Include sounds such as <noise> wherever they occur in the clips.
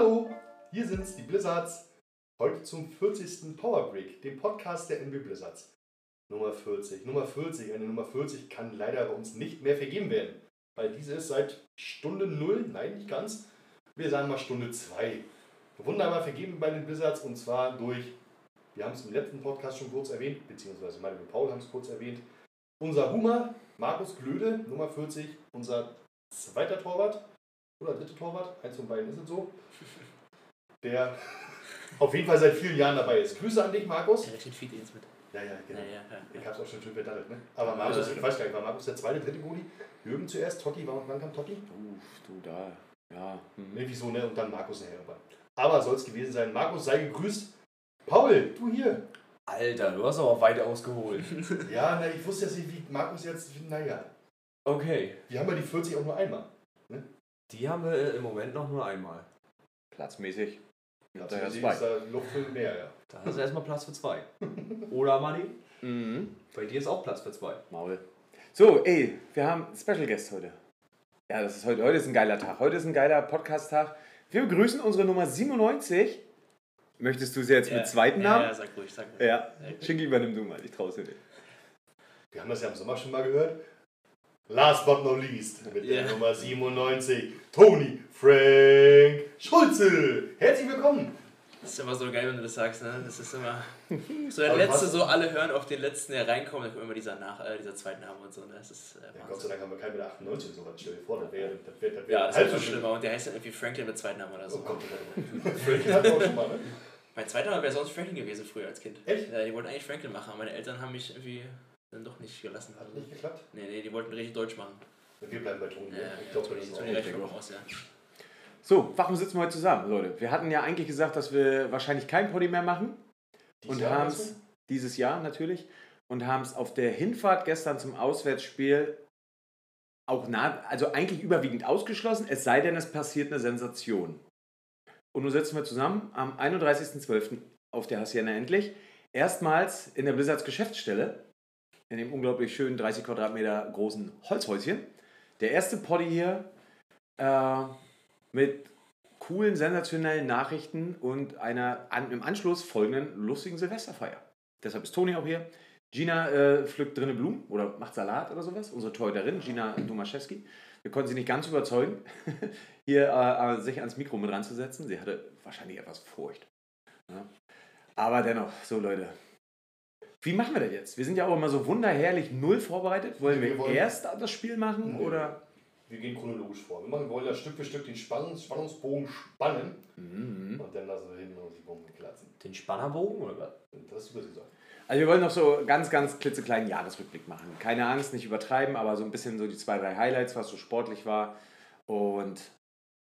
Hallo, hier sind's, die Blizzards. Heute zum 40. Power Break, dem Podcast der NB Blizzards. Nummer 40. Nummer 40, eine Nummer 40 kann leider bei uns nicht mehr vergeben werden. Weil diese ist seit Stunde 0, nein, nicht ganz. Wir sagen mal Stunde 2. Wunderbar vergeben bei den Blizzards und zwar durch, wir haben es im letzten Podcast schon kurz erwähnt, beziehungsweise Mario und Paul haben es kurz erwähnt. Unser Hummer, Markus Glöde, Nummer 40, unser zweiter Torwart oder dritter Torwart, eins von beiden ist es so, der auf jeden Fall seit vielen Jahren dabei ist. Grüße an dich, Markus. Der rechnet viel ins mit. Ja, ja, genau. Ja, ja, ja. Ich hab's auch schon schön verdattelt, ne? Aber Markus, ich weiß gar nicht, war Markus der zweite, dritte Goli? Jürgen zuerst, Totti, wann wann kam Totti? Uff, du da. Ja. Hm. Irgendwie so, ne? Und dann Markus nachher irgendwann. Aber soll es gewesen sein. Markus, sei gegrüßt. Paul, du hier. Alter, du hast aber weit ausgeholt. <laughs> Ja, na, ich wusste jetzt nicht, wie Markus jetzt, naja. Okay. Wir haben ja die 40 auch nur einmal. Die haben wir im Moment noch nur einmal. Platzmäßig. Ja, Da ja ist zwei. da Luft für mehr, ja. Da hast du erstmal Platz für zwei. <laughs> Oder, Manni? Mhm. Bei dir ist auch Platz für zwei. Maul. So, ey, wir haben Special Guest heute. Ja, das ist heute, heute ist ein geiler Tag. Heute ist ein geiler Podcast-Tag. Wir begrüßen unsere Nummer 97. Möchtest du sie jetzt mit zweiten Ja, Namen? ja, sag ruhig, sag ruhig. Ja. Schinki, übernimm du mal. Ich trau's dir nicht. Wir haben das ja im Sommer schon mal gehört. Last but not least, mit der. Nummer 97, Toni Frank Schulze. Herzlich willkommen. Das ist immer so geil, wenn du das sagst, ne? Das ist immer <laughs> so der Aber letzte, was- so alle hören auf den letzten, der reinkommt, dann kommt immer dieser, Nach äh, dieser zweiten Name und so, ne? Das ist äh, Ja, Gott sei. Dank haben wir keinen mit 98 und sowas. Stell dir vor, das wäre das wär, das wär Ja, das noch so schlimm. schlimmer und der heißt dann irgendwie Franklin mit zweiten Namen oder Oh so. Gott, <laughs> Franklin wir auch schon mal, ne? Mein zweiter Name wäre sonst Franklin gewesen früher als Kind. Echt? Ja, die wollten eigentlich Franklin machen, aber meine Eltern haben mich irgendwie dann doch nicht gelassen. Hat nicht geklappt? Nee, nee, die wollten richtig Deutsch machen. Wir bleiben bei Toni. Ja, ne? ja, ich glaube, Toni, das ist Toni reicht vollkommen auch. aus, ja. So, warum sitzen wir heute zusammen, Leute? Wir hatten ja eigentlich gesagt, dass wir wahrscheinlich kein Poddy mehr machen. Dieses und Jahr, haben es dieses Jahr natürlich und haben es auf der Hinfahrt gestern zum Auswärtsspiel auch nah, also eigentlich überwiegend ausgeschlossen, es sei denn, es passiert eine Sensation. Und nun sitzen wir zusammen am 31.12. auf der Hacienda endlich. Erstmals in der Blizzards Geschäftsstelle, in dem unglaublich schönen 30 Quadratmeter großen Holzhäuschen. Der erste Poddy hier äh, mit coolen, sensationellen Nachrichten und einer an, im Anschluss folgenden lustigen Silvesterfeier. Deshalb ist Toni auch hier. Gina äh, pflückt drinnen Blumen oder macht Salat oder sowas. Unsere Torhüterin, Gina Tomaszewski. Wir konnten sie nicht ganz überzeugen, <laughs> hier äh, äh, sich ans Mikro mit ranzusetzen. Sie hatte wahrscheinlich etwas Furcht. Ja. Aber dennoch, so Leute. Wie machen wir das jetzt? Wir sind ja auch immer so wunderherrlich null vorbereitet. Wollen wir, Wir wollen- erst das Spiel machen Nee. oder? Wir gehen chronologisch vor. Wir machen- wollen ja Stück für Stück den Spannungs Spannungsbogen spannen Mhm. und dann lassen wir hinten uns die Bomben platzen. Den Spannerbogen oder was? Das hast du das gesagt. Also wir wollen noch so ganz, ganz klitzekleinen Jahresrückblick machen. Keine Angst, nicht übertreiben, aber so ein bisschen so die zwei, drei Highlights, was so sportlich war. Und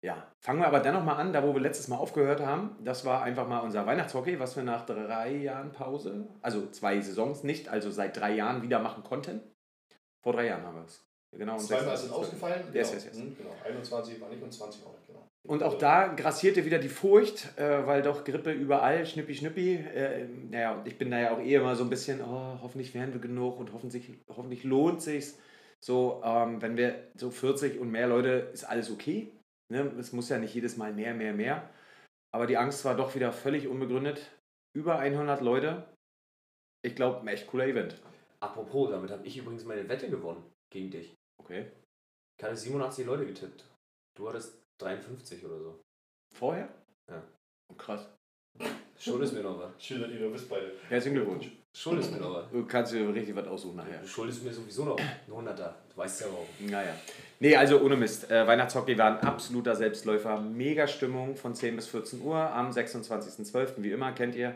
ja, fangen wir aber dennoch mal an, da wo wir letztes Mal aufgehört haben. Das war einfach mal unser Weihnachtshockey, was wir nach drei Jahren Pause, also zwei Saisons nicht, also seit drei Jahren wieder machen konnten. Vor drei Jahren haben wir es. Genau. Zweimal sind ausgefallen. Yes, genau. yes, yes. Hm, genau. 21 war nicht und 20 auch nicht, genau. Und auch da grassierte wieder die Furcht, äh, weil doch Grippe überall, schnippi, schnippi. Äh, naja, und ich bin da ja auch eh immer so ein bisschen, oh, hoffentlich werden wir genug und hoffentlich, hoffentlich lohnt sich's. So, ähm, wenn wir so 40 und mehr Leute, ist alles okay. Ne? Es muss ja nicht jedes Mal mehr, mehr, mehr. Aber die Angst war doch wieder völlig unbegründet. Über 100 Leute. Ich glaube, ein echt cooler Event. Apropos, damit habe ich übrigens meine Wette gewonnen gegen dich. Okay. Ich hatte 87 Leute getippt. Du hattest 53 oder so. Vorher? Ja. Oh, krass. Schuldest mir noch was. Schön, dass ihr noch wisst beide. Herzlichen Glückwunsch. Schuldest mir noch was. Du kannst dir richtig was aussuchen nachher. Du schuldest mir sowieso noch einen Hunderter. Du weißt ja warum. Naja. Nee, also ohne Mist. Äh, Weihnachtshockey war ein absoluter Selbstläufer. Mega Stimmung von 10 bis 14 Uhr am 26.12. Wie immer, kennt ihr.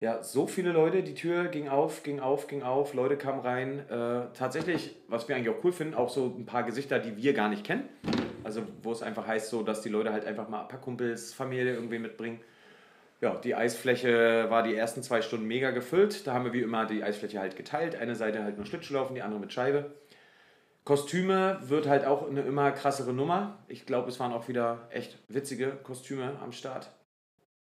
Ja, so viele Leute, die Tür ging auf, ging auf, ging auf, Leute kamen rein. Äh, tatsächlich, was wir eigentlich auch cool finden, auch so ein paar Gesichter, die wir gar nicht kennen. Also wo es einfach heißt, so, dass die Leute halt einfach mal ein paar Kumpels, Familie irgendwie mitbringen. Ja, die Eisfläche war die ersten zwei Stunden mega gefüllt. Da haben wir wie immer die Eisfläche halt geteilt. Eine Seite halt nur Schlittschuhlaufen, die andere mit Scheibe. Kostüme wird halt auch eine immer krassere Nummer. Ich glaube, es waren auch wieder echt witzige Kostüme am Start.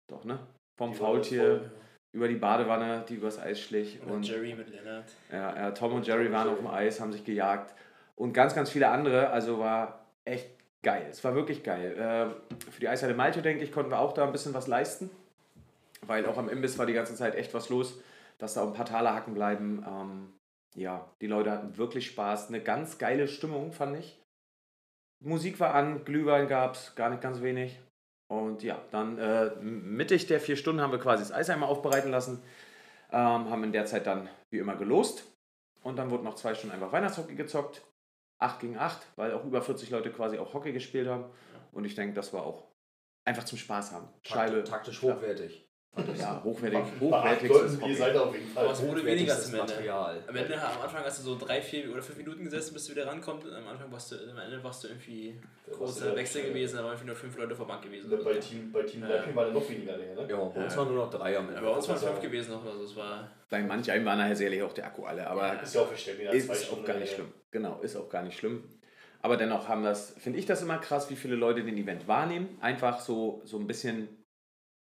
Doch, ne? Vom Die Faultier voll. über die Badewanne, die übers Eis schlich. Und, Und Jerry mit Leonard. ja, ja, Tom und Jerry waren auf dem Eis, haben sich gejagt. Und ganz, ganz viele andere. Also war echt geil. Es war wirklich geil. Äh, für die Eishalle Malte, denke ich, konnten wir auch da ein bisschen was leisten. Weil auch am Imbiss war die ganze Zeit echt was los, dass da auch ein paar Taler hacken bleiben. Ähm, ja, die Leute hatten wirklich Spaß. Eine ganz geile Stimmung, fand ich. Musik war an, Glühwein gab es, gar nicht ganz wenig. Und ja, dann äh, mittig der vier Stunden haben wir quasi das Eis einmal aufbereiten lassen. Ähm, haben in der Zeit dann wie immer gelost. Und dann wurde noch zwei Stunden einfach Weihnachtshockey gezockt. 8 gegen 8, weil auch über 40 Leute quasi auch Hockey gespielt haben. Und ich denke, das war auch einfach zum Spaß haben. Scheibe. Taktisch hochwertig. Ja, hochwertig. Bei Hochwertig. Leuten ihr seid auf jeden Fall. Aber es wurde weniger zum Ende. Material. Am Ende, am Anfang hast du so drei, vier oder fünf Minuten gesessen, bis du wieder rankommst. Und am Anfang warst du, am Ende warst du irgendwie großer ja Wechsel gewesen, da waren irgendwie nur fünf Leute vor Bank gewesen. Bei oder so. Team, bei Team Ja. War dann noch weniger länger, ne? Ja, bei uns waren nur noch drei am Ja, Ende. bei uns waren Ja. fünf gewesen noch, also es war. Bei manch einem war nachher sicherlich auch der Akku alle, aber Ist ja auch verständlich. ist, auch gar nicht schlimm. Genau, ist auch gar nicht schlimm. Aber dennoch haben das, finde ich das immer krass, wie viele Leute den Event wahrnehmen. Einfach so, so ein bisschen,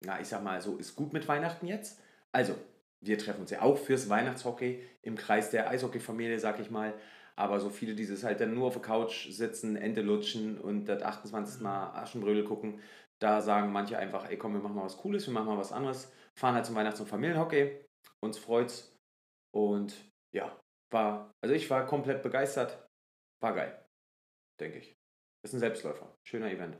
na, ich sag mal, so ist gut mit Weihnachten jetzt. Also, wir treffen uns ja auch fürs Weihnachtshockey im Kreis der Eishockey-Familie, sag ich mal. Aber so viele, die das halt dann nur auf der Couch sitzen, Ente lutschen und das 28. Mal Aschenbrödel gucken, da sagen manche einfach, ey komm, wir machen mal was Cooles, wir machen mal was anderes. Fahren halt zum Weihnachts- und Familienhockey. Uns freut's. Und ja, war, also ich war komplett begeistert. War geil, denke ich. Ist ein Selbstläufer. Schöner Event.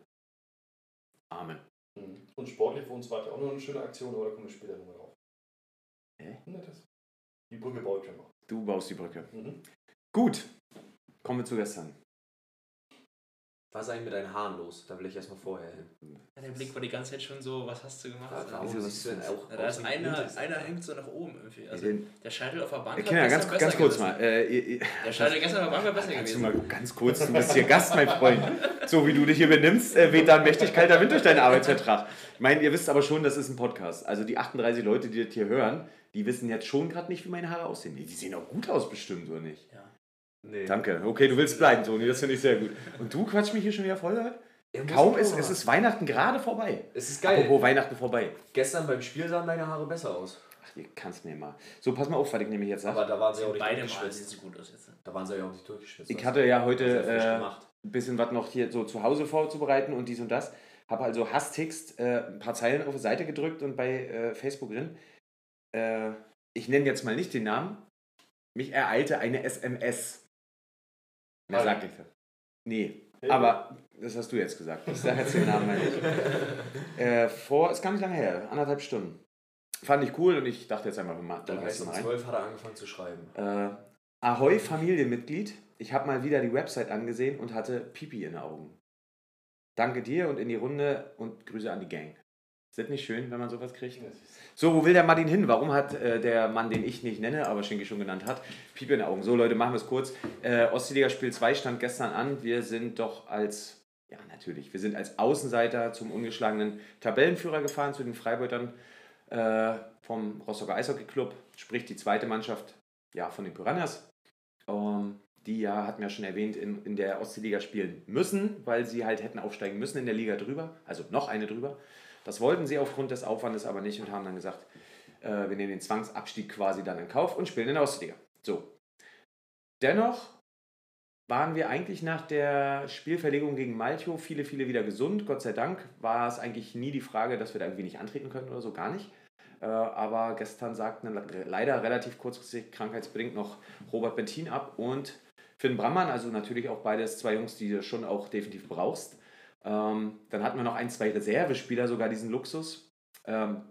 Amen. Mhm. Und sportlich für uns war das auch noch eine schöne Aktion, aber da kommen wir später nochmal drauf. Hä? Ne, das, die Brücke baut schon noch. Du baust die Brücke. Mhm. Gut, kommen wir zu gestern. Was ist eigentlich mit deinen Haaren los? Da will ich erstmal vorher hin. Ja, der Blick war die ganze Zeit schon so, was hast du gemacht? Warum wieso, was siehst du denn auch Ja, da aus ist einer, einer hängt so nach oben irgendwie. Also der Scheitel auf der Bank Äh, Kinder, ganz, gestern ganz besser kurz gewesen. mal. Äh, ihr, ihr, Der Scheitel gestern auf der Bank war besser kannst du gewesen. mal ganz kurz, du bist hier Gast, mein Freund. So wie du dich hier benimmst, äh, weht da ein mächtig kalter Wind durch deinen Arbeitsvertrag. Ich meine, ihr wisst aber schon, das ist ein Podcast. Also die 38 Leute, die das hier hören, die wissen jetzt schon gerade nicht, wie meine Haare aussehen. Die sehen auch gut aus bestimmt, oder nicht? Ja. Nee. Danke. Okay, du willst bleiben, Toni, das finde ich sehr gut. Und du quatsch mich hier schon wieder voll? oder? Ja, Kaum ist, es ist Weihnachten gerade vorbei. Es ist geil. Apropos Weihnachten vorbei. Gestern beim Spiel sahen deine Haare besser aus. Ach, ihr kannst mir mal. So, pass mal auf, was ich nämlich jetzt Aber sage. da waren sie auch nicht Beide durchgeschwitzt. sie gut aus jetzt. Da waren sie ja auch nicht durchgeschwitzt. Ich hatte ja heute Sehr frisch äh, gemacht. Ein bisschen was noch hier so zu Hause vorzubereiten und dies und das. Habe also Hasstext äh, ein paar Zeilen auf die Seite gedrückt und bei äh, Facebook drin. Äh, ich nenne jetzt mal nicht den Namen. Mich ereilte eine SMS. Mehr Hi. sagt ich da. Nee, Hey. aber das hast du jetzt gesagt. Ich sage jetzt den Namen mal nicht. Vor, ist gar nicht lange her, anderthalb Stunden. Fand ich cool und ich dachte jetzt einfach mal, Dann da heißt um. 12 hat er angefangen zu schreiben. Äh, Ahoi Familienmitglied, ich habe mal wieder die Website angesehen und hatte Pipi in den Augen. Danke dir und in die Runde und Grüße an die Gang. Ist das nicht schön, wenn man sowas kriegt? So, wo will der Martin hin? Warum hat äh, der Mann, den ich nicht nenne, aber Schinki schon genannt hat, Pipi in den Augen? So, Leute, machen wir es kurz. Äh, Ostseeliga Spiel 2 stand gestern an. Wir sind doch als, ja natürlich, wir sind als Außenseiter zum ungeschlagenen Tabellenführer gefahren, zu den Freibeutern äh, vom Rostocker Eishockey Club, sprich die zweite Mannschaft ja, von den Piranhas. Ähm, die ja, hatten wir schon erwähnt, in, in der Ostseeliga spielen müssen, weil sie halt hätten aufsteigen müssen in der Liga drüber, also noch eine drüber. Das wollten sie aufgrund des Aufwandes aber nicht und haben dann gesagt, äh, wir nehmen den Zwangsabstieg quasi dann in Kauf und spielen in der Ostliga. So. Dennoch waren wir eigentlich nach der Spielverlegung gegen Malchow viele, viele wieder gesund. Gott sei Dank war es eigentlich nie die Frage, dass wir da irgendwie nicht antreten können oder so, gar nicht. Äh, aber gestern sagten leider relativ kurzfristig krankheitsbedingt noch Robert Bentin ab und Finn Brammann, also natürlich auch beides zwei Jungs, die du schon auch definitiv brauchst. Ähm, dann hatten wir noch ein, zwei Reservespieler, sogar diesen Luxus. Ähm,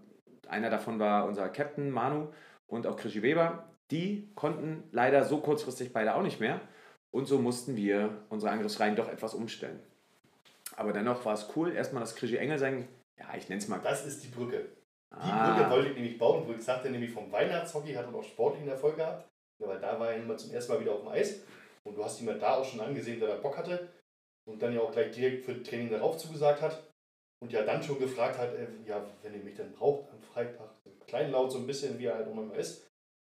einer davon war unser Captain Manu und auch Krischi Weber. Die konnten leider so kurzfristig beide auch nicht mehr. Und so mussten wir unsere Angriffsreihen doch etwas umstellen. Aber dennoch war es cool, erstmal, dass Krischi Engel sein, ja, ich nenne es mal. Das ist die Brücke. Die Ah. Brücke wollte ich nämlich bauen, wo ich sagte, nämlich vom Weihnachtshockey hat er auch sportlichen Erfolg gehabt. Ja, weil da war er immer zum ersten Mal wieder auf dem Eis. Und du hast ihn ja da auch schon angesehen, dass er Bock hatte. Und dann ja auch gleich direkt für Training darauf zugesagt hat. Und ja dann schon gefragt hat, äh, ja, wenn ihr mich dann braucht am Freitag. Kleinlaut so ein bisschen, wie er halt auch manchmal ist.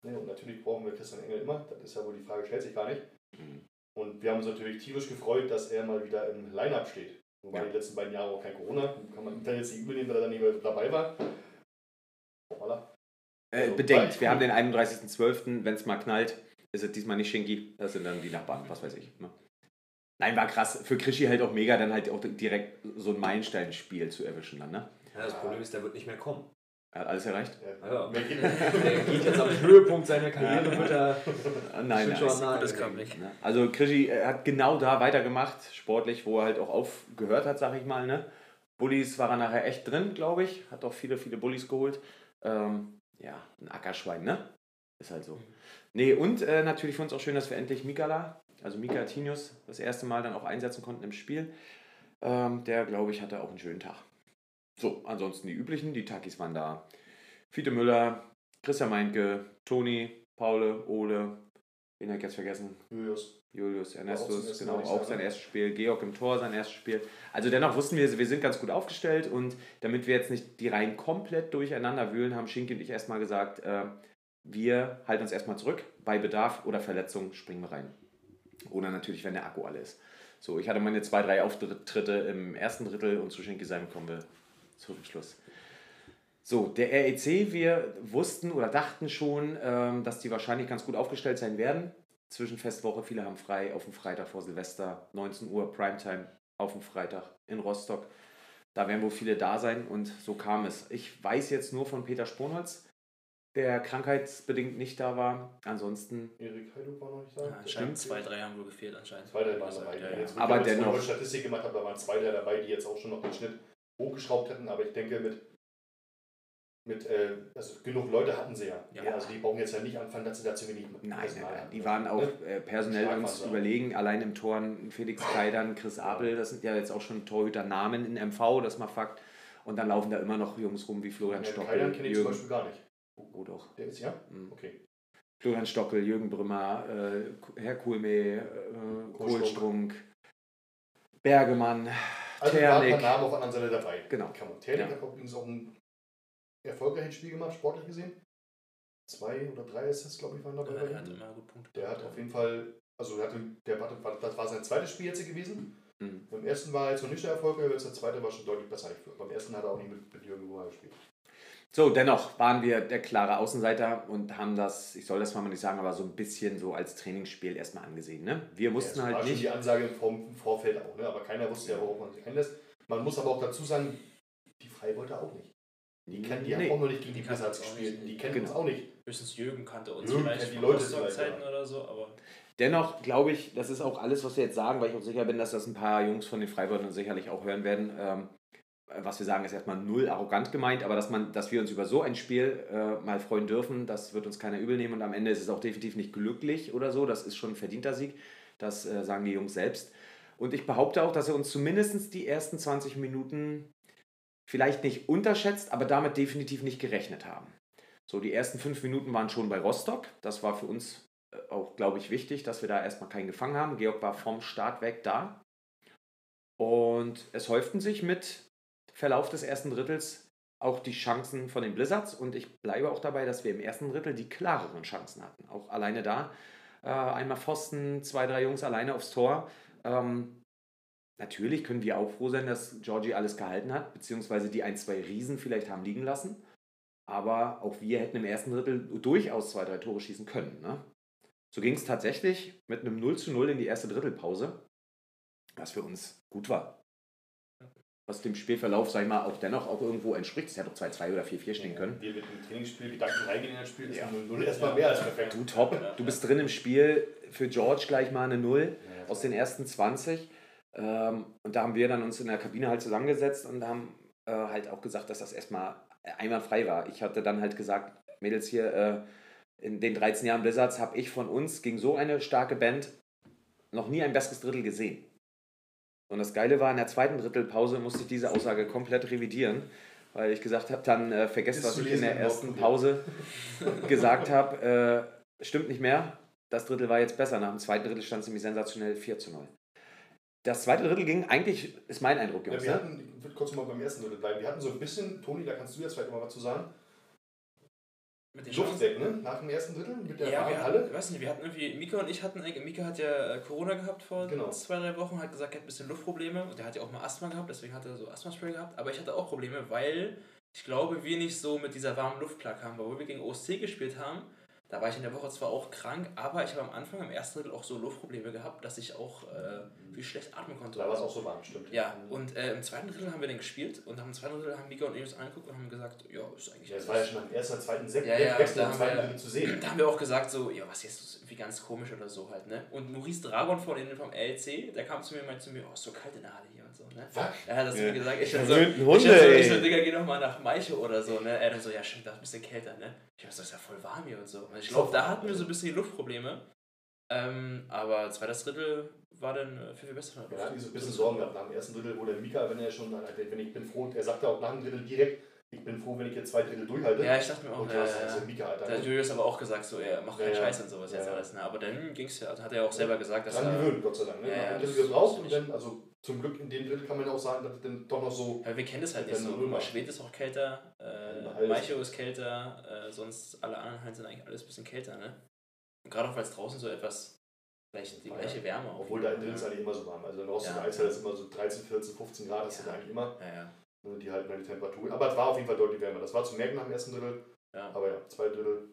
Ne, und natürlich brauchen wir Christian Engel immer. Das ist ja wohl die Frage, stellt sich gar nicht. Mhm. Und wir haben uns natürlich tierisch gefreut, dass er mal wieder im Line-Up steht. Wobei Ja. die letzten beiden Jahre auch kein Corona. Kann man dann jetzt nicht übel nehmen, dass er dann nicht mehr dabei war. Hoppala. Äh, Also, bedenkt, wir haben den 31.12., wenn es mal knallt, ist es diesmal nicht Schinki, das sind dann die Nachbarn, was weiß ich. Ne? Nein, war krass. Für Krischi halt auch mega, dann halt auch direkt so ein Meilensteinspiel zu erwischen dann, ne? Ja, das Problem ist, der wird nicht mehr kommen. Er hat alles erreicht? Ja. Der <laughs> geht jetzt am Höhepunkt seiner Karriere, wird er Nein, nein. schon nahe. Gutes Comeback. Ne? Also Krischi hat genau da weitergemacht, sportlich, wo er halt auch aufgehört hat, sag ich mal. Ne? Bullies war er nachher echt drin, glaube ich. Hat auch viele, viele Bullies geholt. Ähm, ja, ein Ackerschwein, ne? Ist halt so. Nee, und äh, natürlich für uns auch schön, dass wir endlich Mikala, also Mika Tinius, das erste Mal dann auch einsetzen konnten im Spiel. Ähm, der, glaube ich, hatte auch einen schönen Tag. So, ansonsten die üblichen, die Takis waren da. Fiete Müller, Christian Meinke, Toni, Paule, Ole, wen habe ich jetzt vergessen? Julius. Julius Ernestus, genau, auch sein erstes Spiel. Georg im Tor, sein erstes Spiel. Also dennoch wussten wir, wir sind ganz gut aufgestellt und damit wir jetzt nicht die Reihen komplett durcheinander wühlen, haben Schinki und ich erstmal gesagt, äh, wir halten uns erstmal zurück. Bei Bedarf oder Verletzung springen wir rein. Oder natürlich, wenn der Akku alle ist. So, ich hatte meine zwei, drei Auftritte im ersten Drittel und zu Schinki kommen wir zum Schluss. So, der REC, wir wussten oder dachten schon, ähm, dass die wahrscheinlich ganz gut aufgestellt sein werden. Zwischenfestwoche, viele haben frei auf dem Freitag vor Silvester, 19 Uhr Primetime auf dem Freitag in Rostock. Da werden wohl viele da sein und so kam es. Ich weiß jetzt nur von Peter Sponholz, der krankheitsbedingt nicht da war. Ansonsten, Erik Heiduk war noch nicht Ja, da. anscheinend zwei, drei haben wohl gefehlt anscheinend. Zwei, drei waren dabei. Ja, die ja. Jetzt, Aber ich dennoch- eine Statistik gemacht habe, da waren zwei, drei dabei, die jetzt auch schon noch den Schnitt hochgeschraubt hätten. Aber ich denke, mit, mit äh, also genug Leute hatten sie ja. Ja. ja. Also die brauchen jetzt ja nicht anfangen, dass sie da zu wenig nein, nein, Personal nein. die waren auch Ne? äh, personell uns überlegen. Allein im Tor ein Felix Keidern, Chris Apel, das sind ja jetzt auch schon Torhüter-Namen in MV, das mal Fakt. Und dann laufen da immer noch Jungs rum wie Florian Ja, Stockel, Kaidan kenne ich zum Jürgen, Beispiel gar nicht. Oh doch, Der ist ja? Mhm. Okay. Florian Stockel, Jürgen Brümmer, äh, Herr Kulme, äh, Kohlstrunk, Bergemann, Also da waren ein Ternik. paar Namen auf der anderen Seite dabei. Genau. Kann man. Ternik Ja. hat auch übrigens auch ein erfolgreiches Spiel gemacht, sportlich gesehen. Zwei oder drei Assists, glaube ich, waren dabei. bei Er hat ihm. immer gut Punkte. Der hat auf jeden Fall, also der hatte, der hatte, das war sein zweites Spiel jetzt gewesen. Mhm. Beim ersten war er jetzt noch nicht der erfolgreich, aber jetzt der zweite war schon deutlich besser. Ich- Beim ersten hat er auch nicht mit, mit Jürgen Ruhr gespielt. So, dennoch waren wir der klare Außenseiter und haben das, ich soll das mal nicht sagen, aber so ein bisschen so als Trainingsspiel erstmal angesehen. Ne? Wir wussten ja, das halt war schon nicht. die Ansage vom im Vorfeld auch, ne? aber keiner wusste ja, worauf man sich einlässt. Man muss aber auch dazu sagen, die Freiburger auch nicht. Die, kennen, die Nee. haben auch noch nicht gegen die Die Blizzards gespielt. Die kennen Genau. uns auch nicht. Höchstens Jürgen kannte uns Jürgen vielleicht die Leute Rostock-Zeiten vielleicht, oder so, aber Dennoch glaube ich, das ist auch alles, was wir jetzt sagen, weil ich auch sicher bin, dass das ein paar Jungs von den Freiburgern sicherlich auch hören werden. Ähm, was wir sagen, ist erstmal null arrogant gemeint, aber dass, man, dass wir uns über so ein Spiel äh, mal freuen dürfen, das wird uns keiner übel nehmen und am Ende ist es auch definitiv nicht glücklich oder so. Das ist schon ein verdienter Sieg. Das äh, sagen die Jungs selbst. Und ich behaupte auch, dass er uns zumindest die ersten 20 Minuten vielleicht nicht unterschätzt, aber damit definitiv nicht gerechnet haben. So, die ersten fünf Minuten waren schon bei Rostock. Das war für uns äh, auch, glaube ich, wichtig, dass wir da erstmal keinen gefangen haben. Georg war vom Start weg da. Und es häuften sich mit Verlauf des ersten Drittels auch die Chancen von den Blizzards. Und ich bleibe auch dabei, dass wir im ersten Drittel die klareren Chancen hatten. Auch alleine da. Äh, einmal Pfosten, zwei, drei Jungs alleine aufs Tor. Ähm, natürlich können wir auch froh sein, dass Georgie alles gehalten hat, beziehungsweise die ein, zwei Riesen vielleicht haben liegen lassen. Aber auch wir hätten im ersten Drittel durchaus zwei, drei Tore schießen können. Ne? So ging es tatsächlich mit einem 0 zu 0 in die erste Drittelpause, was für uns gut war. Was dem Spielverlauf, sag ich mal, auch dennoch auch irgendwo entspricht. Es hätte auch 2-2 oder 4-4 stehen können. Wir mit dem Trainingsspiel Gedanken reingehen in das Spiel, ist Ja. 0 erstmal mehr als perfekt. Du top, du bist drin im Spiel. Für George gleich mal eine 0 aus den ersten 20. Ähm, und da haben wir dann uns in der Kabine halt zusammengesetzt und haben äh, halt auch gesagt, dass das erstmal einwandfrei war. Ich hatte dann halt gesagt, Mädels hier, äh, in den 13 Jahren Blizzards habe ich von uns gegen so eine starke Band noch nie ein besseres Drittel gesehen. Und das Geile war, in der zweiten Drittelpause musste ich diese Aussage komplett revidieren, weil ich gesagt habe, dann äh, vergesst, was ich in der ersten. Pause <laughs> gesagt habe. Äh, stimmt nicht mehr. Das Drittel war jetzt besser. Nach dem zweiten Drittel stand es nämlich sensationell 4 zu 0. Das zweite Drittel ging eigentlich, ist mein Eindruck, Ja, Jungs. wir ne? hatten, ich würde kurz mal beim ersten Drittel bleiben. Wir hatten so ein bisschen, Toni, da kannst du jetzt vielleicht mal was zu sagen. Mit den Luft Chancen. weg, ne? Nach dem ersten Drittel mit der Ja, wir hatten, weiß nicht, wir hatten irgendwie, Mika und ich hatten, eigentlich- Mika hat ja äh, Corona gehabt vor Genau. zwei, drei Wochen, hat gesagt, er hat ein bisschen Luftprobleme und der hat ja auch mal Asthma gehabt, deswegen hat er so Asthma-Spray gehabt, aber ich hatte auch Probleme, weil ich glaube, wir nicht so mit dieser warmen Luft klarkamen, weil wir gegen OSC gespielt haben, Da war ich in der Woche zwar auch krank, aber ich habe am Anfang, am ersten Drittel auch so Luftprobleme gehabt, dass ich auch äh, wie schlecht atmen konnte. Da war es auch so warm, stimmt. Ja, und äh, im zweiten Drittel haben wir dann gespielt und am zweiten Drittel haben Mika und ich uns angeguckt und haben gesagt, ja, ist eigentlich Ja, es war ja schon am ersten, zweiten Sekt, Ja, ja, da im haben zweiten wir- Drittel zu sehen. Da haben wir auch gesagt, so, ja, was jetzt ist irgendwie ganz komisch oder so halt, ne? Und Maurice Dragon von denen vom LC, der kam zu mir und meinte zu mir, oh, ist so kalt in der Halle hier und so, ne? Was? Er hat das Ja. mir gesagt, ich dann so, ich so, ich so, Digga, geh doch mal nach Maiche oder so, ne? Er dann so, ja, stimmt, da ist ein bisschen kälter, ne? Ich hab so, ist ja voll warm hier und so. Und ich glaube, da hatten wir so ein bisschen die Luftprobleme. Ähm, aber zweites Drittel war dann äh, viel, viel besser. Ja, die so ein bisschen Sorgen gehabt nach dem ersten Drittel, wo der Mika, wenn er schon, wenn ich bin froh, er sagte auch nach dem Drittel direkt, ich bin froh, wenn ich jetzt zwei Drittel durchhalte. Ja, ich dachte mir auch, und ja, das ja, ja. der Mika, Alter. Da hat Julius aber auch gesagt, so, er macht Ja, keinen ja. Scheiß und sowas Ja, jetzt ja. alles. Ne? Aber dann ging's ja, hat er auch selber gesagt, dass Dran gewöhnt, Gott sei Dank. Ne? Ja, Ja, ja, ja, das ist und dann, also zum Glück in dem Drittel kann man auch sagen, dass es dann doch noch so. Ja, wir kennen das halt nicht so. Schwed ist auch kälter, äh. Maicho ist kälter, äh, sonst alle anderen Hallen sind eigentlich alles ein bisschen kälter, ne? Gerade auch weil es draußen so etwas, vielleicht die Ja, gleiche Wärme Obwohl da in drin ist eigentlich immer so warm. Also in Rostock Ja. Eishalle ist immer so 13, 14, 15 Grad, das Ja. sind eigentlich immer. Ja, ja. Ne, Die halten dann die Temperatur. Aber es war auf jeden Fall deutlich wärmer. Das war zu merken nach dem ersten Drittel. ja. Aber ja, zwei Drittel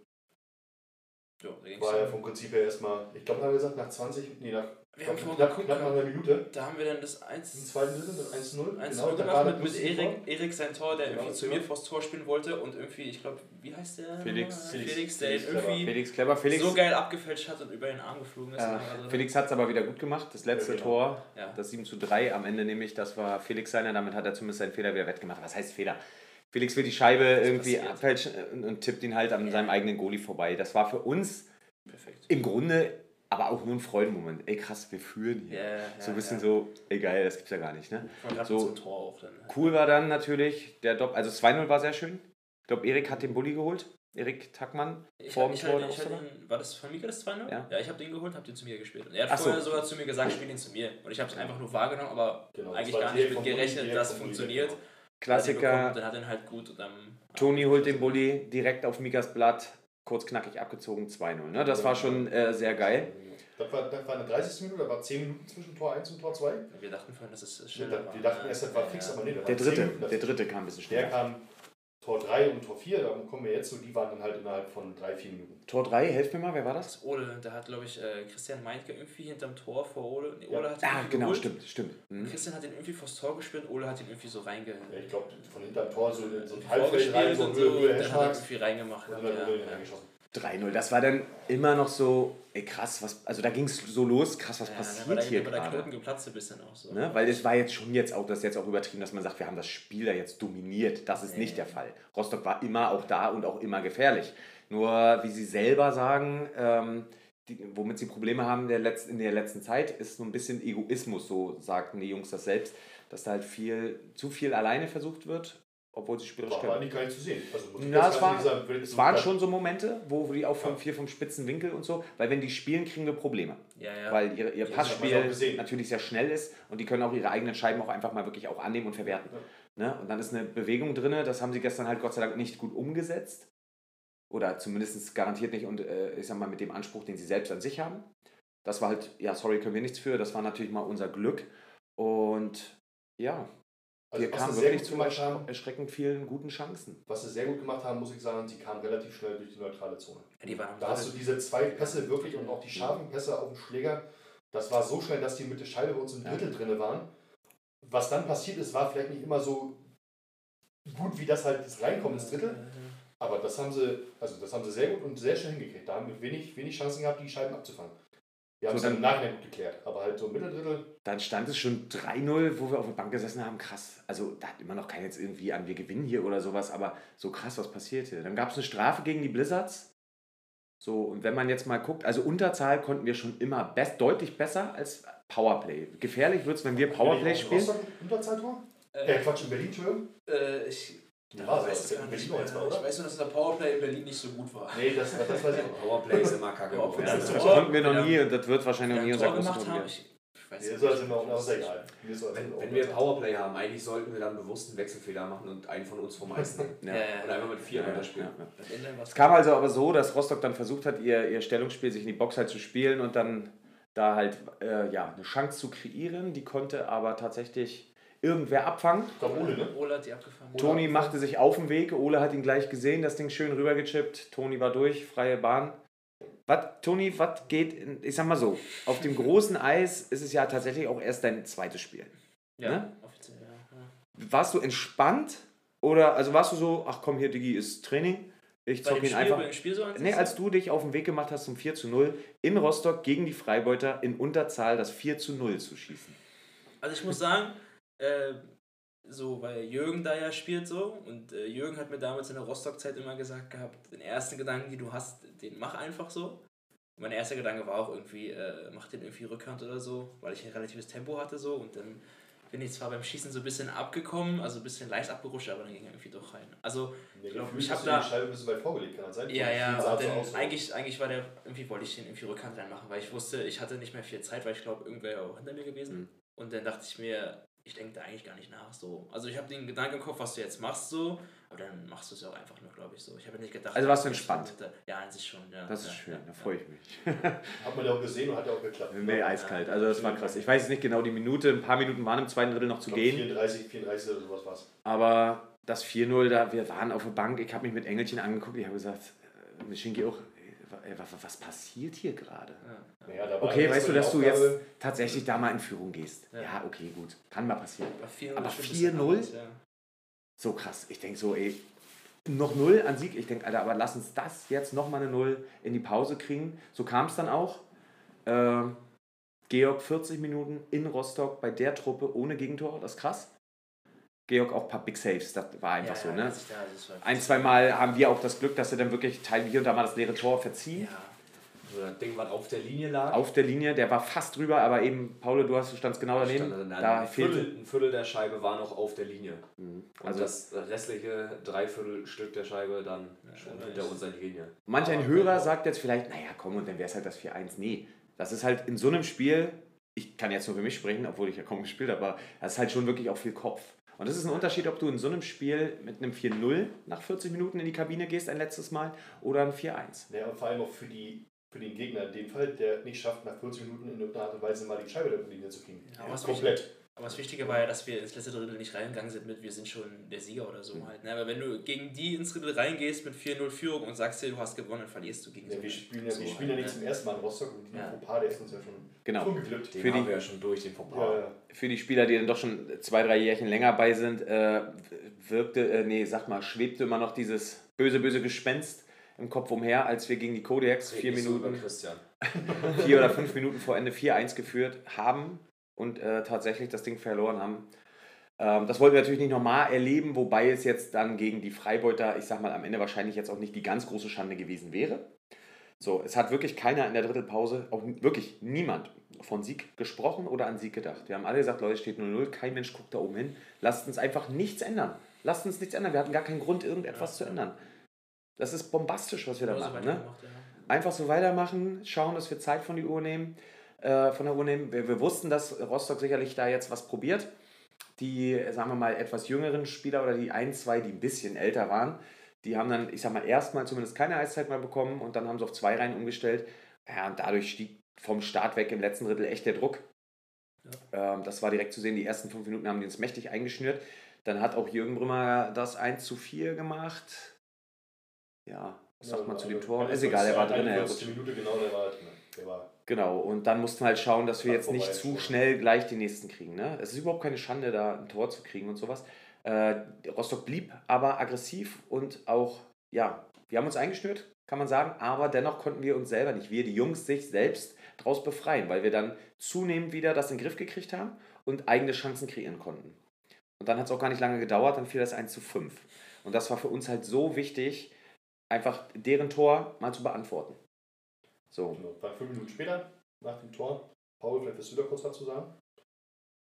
ging's war ja dann. vom Prinzip her erstmal, ich glaube, haben wir gesagt, nach 20, nee, nach Wir haben vorher knapp, geguckt, knapp nach einer Minute. da haben wir dann das Im 1 zweiten Drittel mit 1-0. 1 Genau, gemacht mit, mit Erik. Erik sein Tor, der Genau, irgendwie zu mir vors Tor spielen wollte und irgendwie, ich glaube, wie heißt der? Felix. Felix, Felix. der Felix ihn irgendwie Felix clever. Felix, so geil abgefälscht hat und über den Arm geflogen ist. äh, Also, Felix hat es aber wieder gut gemacht. Das letzte Ja, genau. Tor, ja. das 7 zu 3 am Ende nämlich, das war Felix seiner. Damit hat er zumindest seinen Fehler wieder wettgemacht. Was heißt Fehler? Felix will die Scheibe irgendwie passiert. abfälschen und, und tippt ihn halt an Ja. seinem eigenen Goalie vorbei. Das war für uns Perfekt. im Grunde aber auch nur ein Freudenmoment. Ey krass, wir führen hier. Ja, ja, so ein bisschen ja. so, ey geil, das gibt's ja gar nicht, ne? So- so, zum Tor auch dann. Cool war dann natürlich der Dopp, also 2-0 war sehr schön. Ich glaube, Erik hat den Bulli geholt. Erik Tackmann Ich, vor dem Tor halt, ich war das von Mika das 2-0? Ja. Ja, ich habe den geholt, habe den zu mir gespielt. Und er hat Ach so. vorher sogar zu mir gesagt, spiel den zu mir. Und ich habe es einfach nur wahrgenommen, aber Genau, eigentlich gar nicht mit gerechnet, dass es funktioniert. genau. Klassiker. Dann hat er ihn halt gut und dann. Toni holt den Bulli direkt auf Mikas Blatt, kurz knackig abgezogen, 2-0. Ne? Das war schon äh, sehr geil. Das war, das war eine 30. Minute, da war 10 Minuten zwischen Tor 1 und Tor 2. Wir dachten vorhin, dass es Wir, schneller war. wir dachten erst, das war fix, aber nee, das Der waren 10 dritte, Minuten der dritte kam ein bisschen Der schneller. kam Tor 3 und Tor 4, da kommen wir jetzt so, die waren dann halt innerhalb von 3, 4 Minuten. Tor 3, helft mir mal, wer war das? Das Ole, da hat, glaube ich, äh, Christian Meintke irgendwie hinterm Tor vor Ole. Nee, Ja. Ole hat ihn Ah, irgendwie genau, geholt. stimmt, stimmt. Hm. Christian hat ihn irgendwie vors Tor gespielt und Ole hat ihn irgendwie so reinge. Ja, ich glaube, von hinterm Tor so so ein Halbfeld rein, so und Höhe, so. Höhe, Dann hat er Hashmarks. irgendwie reingemacht. Und Ja, dann hat er ja. Reingeschossen. 3-0, das war dann immer noch so, ey krass, was, also da ging es so los, krass, was Ja, war passiert der, hier dann war der gerade? Knoten geplatzt ein bisschen auch so. Ne? Weil es war jetzt schon jetzt auch, das ist jetzt auch übertrieben, dass man sagt, wir haben das Spiel da jetzt dominiert. Das ist Nee. nicht der Fall. Rostock war immer auch da und auch immer gefährlich. Nur, wie sie selber sagen, ähm, die, womit sie Probleme haben der Letz-, in der letzten Zeit, ist so ein bisschen Egoismus, so sagten die Jungs das selbst, dass da halt viel, zu viel alleine versucht wird, obwohl sie spielerisch War können. eigentlich gar nicht zu sehen. Also, jetzt es, war, sagen, es so waren schon so Momente, wo die auch vom Ja. viel vom spitzen Winkel und so, weil wenn die spielen, kriegen wir Probleme Ja, ja. weil ihr, ihr man Passspiel natürlich sehr schnell ist und die können auch ihre eigenen Scheiben auch einfach mal wirklich auch annehmen und verwerten. Ne? Und dann ist eine Bewegung drin, das haben sie gestern halt Gott sei Dank nicht gut umgesetzt. Oder zumindest garantiert nicht und äh, ich sag mal mit dem Anspruch, den sie selbst an sich haben. Das war halt, ja, sorry, können wir nichts für, das war natürlich mal unser Glück. Und ja, Also, wir was kamen wirklich gut zu gemacht haben, erschreckend vielen guten Chancen. was sie sehr gut gemacht haben, muss ich sagen, sie kamen relativ schnell durch die neutrale Zone. ja, die waren Da hast du diese zwei Pässe wirklich und auch die scharfen Pässe auf dem Schläger. Das war so schnell, dass die mit der Scheibe bei uns im Ja. Drittel drin waren. Was dann passiert ist, war vielleicht nicht immer so gut, wie das halt das Reinkommen ins Drittel. Aber das haben sie, also das haben sie sehr gut und sehr schnell hingekriegt. Da haben wir wenig, wenig Chancen gehabt, die Scheiben abzufangen. Wir haben So, es dann im Nachhinein gut geklärt. Aber halt so im Mitteldrittel, Dann stand es schon 3-0, wo wir auf der Bank gesessen haben. Krass. Also, da hat immer noch keiner jetzt irgendwie an, wir gewinnen hier oder sowas, aber so krass, was passiert hier. Dann gab es eine Strafe gegen die Blizzards. So, und wenn man jetzt mal guckt, also Unterzahl konnten wir schon immer best, deutlich besser als Powerplay. Gefährlich wird es, wenn wir Powerplay spielen. Unterzahltor? Äh, Äh, Quatsch, in Berlin, Entschuldigung. äh, ich, Ja, war weiß so, es das gar in Berlin jetzt war, oder? Ich weiß nur, dass der Powerplay in Berlin nicht so gut war. Nee, das, das weiß ich auch. Powerplay ist immer kacke. Ja, geworden. ja, Das Ja. konnten wir noch Ja. nie und das wird wahrscheinlich noch nie unser großes gemacht Problem. haben, ich, ich weiß nicht. so sind wir auch, das ist egal. Wenn, wenn wir. Powerplay haben, eigentlich sollten wir dann bewusst einen Wechselfehler machen und einen von uns vom Eis nehmen. <laughs> Ja. Ja, ja, Und ja. einfach mit vier Ja, ja, weiterspielen. ja. Es kam also aber so, dass Rostock dann versucht hat, ihr, ihr Stellungsspiel sich in die Box halt zu spielen und dann da halt äh, ja, eine Chance zu kreieren. Die konnte aber tatsächlich irgendwer abfangen. Ich glaube, Ole, ne? Ole hat die abgefangen. Toni machte sich auf den Weg. Ole hat ihn gleich gesehen, das Ding schön rübergechippt. Toni war durch, freie Bahn. Was, Toni, was geht, in, ich sag mal so, auf dem großen Eis ist es ja tatsächlich auch erst dein zweites Spiel. Ja, Ne? offiziell, ja. ja. Warst du entspannt oder, also warst du so, ach komm, hier, Digi, ist Training, ich zock ihn Spiel, einfach. Spiel so Nee, als du dich auf den Weg gemacht hast zum 4 zu 0 in Rostock gegen die Freibeuter in Unterzahl das 4 zu 0 zu schießen. Also ich muss sagen, äh, so, weil Jürgen da ja spielt so und äh, Jürgen hat mir damals in der Rostock-Zeit immer gesagt gehabt, den ersten Gedanken, den du hast, den mach einfach so. Und mein erster Gedanke war auch irgendwie, äh, mach den irgendwie Rückhand oder so, weil ich ein relatives Tempo hatte so und dann bin ich zwar beim Schießen so ein bisschen abgekommen, also ein bisschen leicht abgerutscht, aber dann ging er irgendwie doch rein. Also gefühlt ich hast hab du da- die Scheibe ein bisschen weit vorgelegt, kann das sein? Ja, ja, und dann so. eigentlich, eigentlich war der, irgendwie wollte ich den irgendwie Rückhand reinmachen, weil ich wusste, ich hatte nicht mehr viel Zeit, weil ich glaube, irgendwer ja auch hinter mir gewesen. Mhm. Und dann dachte ich mir, ich denke da eigentlich gar nicht nach so. Also ich habe den Gedanken im Kopf, was du jetzt machst so, aber dann machst du es ja auch einfach nur, glaube ich so. Ich habe nicht gedacht. Also warst du entspannt? Ja, an sich schon, ja. Das ja, ist schön, ja, da ja. freue ich mich. <laughs> Hat man ja auch gesehen und hat ja auch geklappt. Mir eiskalt, also das war krass. Ich weiß jetzt nicht genau die Minute, ein paar Minuten waren im zweiten Drittel noch zu gehen. 34, 34 oder sowas war's. Aber das 4-0, da wir waren auf der Bank, ich habe mich mit Engelchen angeguckt, ich habe gesagt, äh, mit Schinki auch, ey, was, was passiert hier gerade? Naja, da war Okay, weißt du, dass du jetzt tatsächlich da mal in Führung gehst. Ja. Ja, okay, gut. Kann mal passieren. Aber 4-0 Aber ist schon ein bisschen 4-0? anders, Ja. So krass. Ich denke so, ey, noch null an Sieg. Ich denke, Alter, aber lass uns das jetzt nochmal eine Null in die Pause kriegen. So kam es dann auch. Ähm, Georg 40 Minuten in Rostock bei der Truppe ohne Gegentor. Das ist krass. Georg auch ein paar Big Saves. Das war einfach ja, so, ne? das war- Ein, zwei Mal haben wir auch das Glück, dass wir dann wirklich Teil hier und da mal das leere Tor verziehen. Ja, So das Ding, was auf der Linie lag. Auf der Linie, der war fast drüber, aber eben, Paulo, du hast, du standst genau daneben. stand da ein, fehlte. Viertel, ein Viertel der Scheibe war noch auf der Linie. Mhm. Und Also das restliche Dreiviertelstück der Scheibe dann schon ja, hinter nice. unserer Linie. Manch ein Hörer genau. sagt jetzt vielleicht, naja, komm, und dann wäre es halt das 4-1. Nee, das ist halt in so einem Spiel, ich kann jetzt nur für mich sprechen, obwohl ich ja kaum gespielt habe, aber das ist halt schon wirklich auch viel Kopf. Und das ist ein Unterschied, ob du in so einem Spiel mit einem 4-0 nach 40 Minuten in die Kabine gehst, ein letztes Mal, oder ein 4-1. Ja, und vor allem auch für, die, für den Gegner in dem Fall, der nicht schafft, nach 40 Minuten in irgendeiner Art und Weise mal die Scheibe der Linie zu kriegen. Ja, was komplett. Aber das Wichtige war ja, dass wir ins letzte Drittel nicht reingegangen sind mit, wir sind schon der Sieger oder Mhm. so halt. Ne? Aber wenn du gegen die ins Drittel reingehst mit 4-0 Führung und sagst dir, du hast gewonnen, dann verlierst du gegen Ja, so wir spielen ja, so wir spielen ja nicht ne? zum ersten Mal in Rostock und die Ja. Fauxpas, der ist uns ja schon Genau. schon geglückt. Den Für die- haben wir ja schon durch, den Fauxpas. Ja, ja. Für die Spieler, die dann doch schon zwei, drei Jährchen länger bei sind, äh, wirkte, äh, nee, sag mal, schwebte immer noch dieses böse, böse Gespenst im Kopf umher, als wir gegen die Codex vier so Minuten. Christian. <laughs> vier oder fünf Minuten vor Ende 4-1 geführt haben und äh, tatsächlich das Ding verloren haben. Ähm, das wollten wir natürlich nicht nochmal erleben, wobei es jetzt dann gegen die Freibeuter, ich sag mal, am Ende wahrscheinlich jetzt auch nicht die ganz große Schande gewesen wäre. So, es hat wirklich keiner in der Drittelpause, auch wirklich niemand von Sieg gesprochen oder an Sieg gedacht. Wir haben alle gesagt, Leute, steht 0-0, kein Mensch guckt da oben hin. Lasst uns einfach nichts ändern. Lasst uns nichts ändern. Wir hatten gar keinen Grund, irgendetwas zu ändern. Das ist bombastisch, was wir da Oder so machen. Ne? weitergemacht, ja. einfach so weitermachen, schauen, dass wir Zeit von, die Uhr nehmen, äh, von der Uhr nehmen. Wir, wir wussten, dass Rostock sicherlich da jetzt was probiert. Die, sagen wir mal, etwas jüngeren Spieler oder die ein, zwei, die ein bisschen älter waren, die haben dann, ich sag mal, erstmal zumindest keine Eiszeit mehr bekommen und dann haben sie auf zwei Reihen umgestellt. Ja, und dadurch stieg vom Start weg im letzten Drittel echt der Druck. Ähm, das war direkt zu sehen, die ersten fünf Minuten haben die uns mächtig eingeschnürt. Dann hat auch Jürgen Brümmer das 1 zu 4 gemacht. Ja, was sagt man zu dem Tor? Ist egal, er war drin. Er 41. Minute genau, der war drin. War Genau, und dann mussten wir halt schauen, dass wir jetzt nicht zu schnell gleich die nächsten kriegen. Ne? Es ist überhaupt keine Schande, da ein Tor zu kriegen und sowas. Äh, Rostock blieb aber aggressiv und auch, ja, wir haben uns eingeschnürt, kann man sagen, aber dennoch konnten wir uns selber nicht, wir, die Jungs, sich selbst daraus befreien, weil wir dann zunehmend wieder das in den Griff gekriegt haben und eigene Chancen kreieren konnten. Und dann hat es auch gar nicht lange gedauert, dann fiel das 1 zu 5. Und das war für uns halt so wichtig, einfach deren Tor mal zu beantworten. So. genau, war fünf Minuten später nach dem Tor. Paul, vielleicht wirst du da kurz was zu sagen?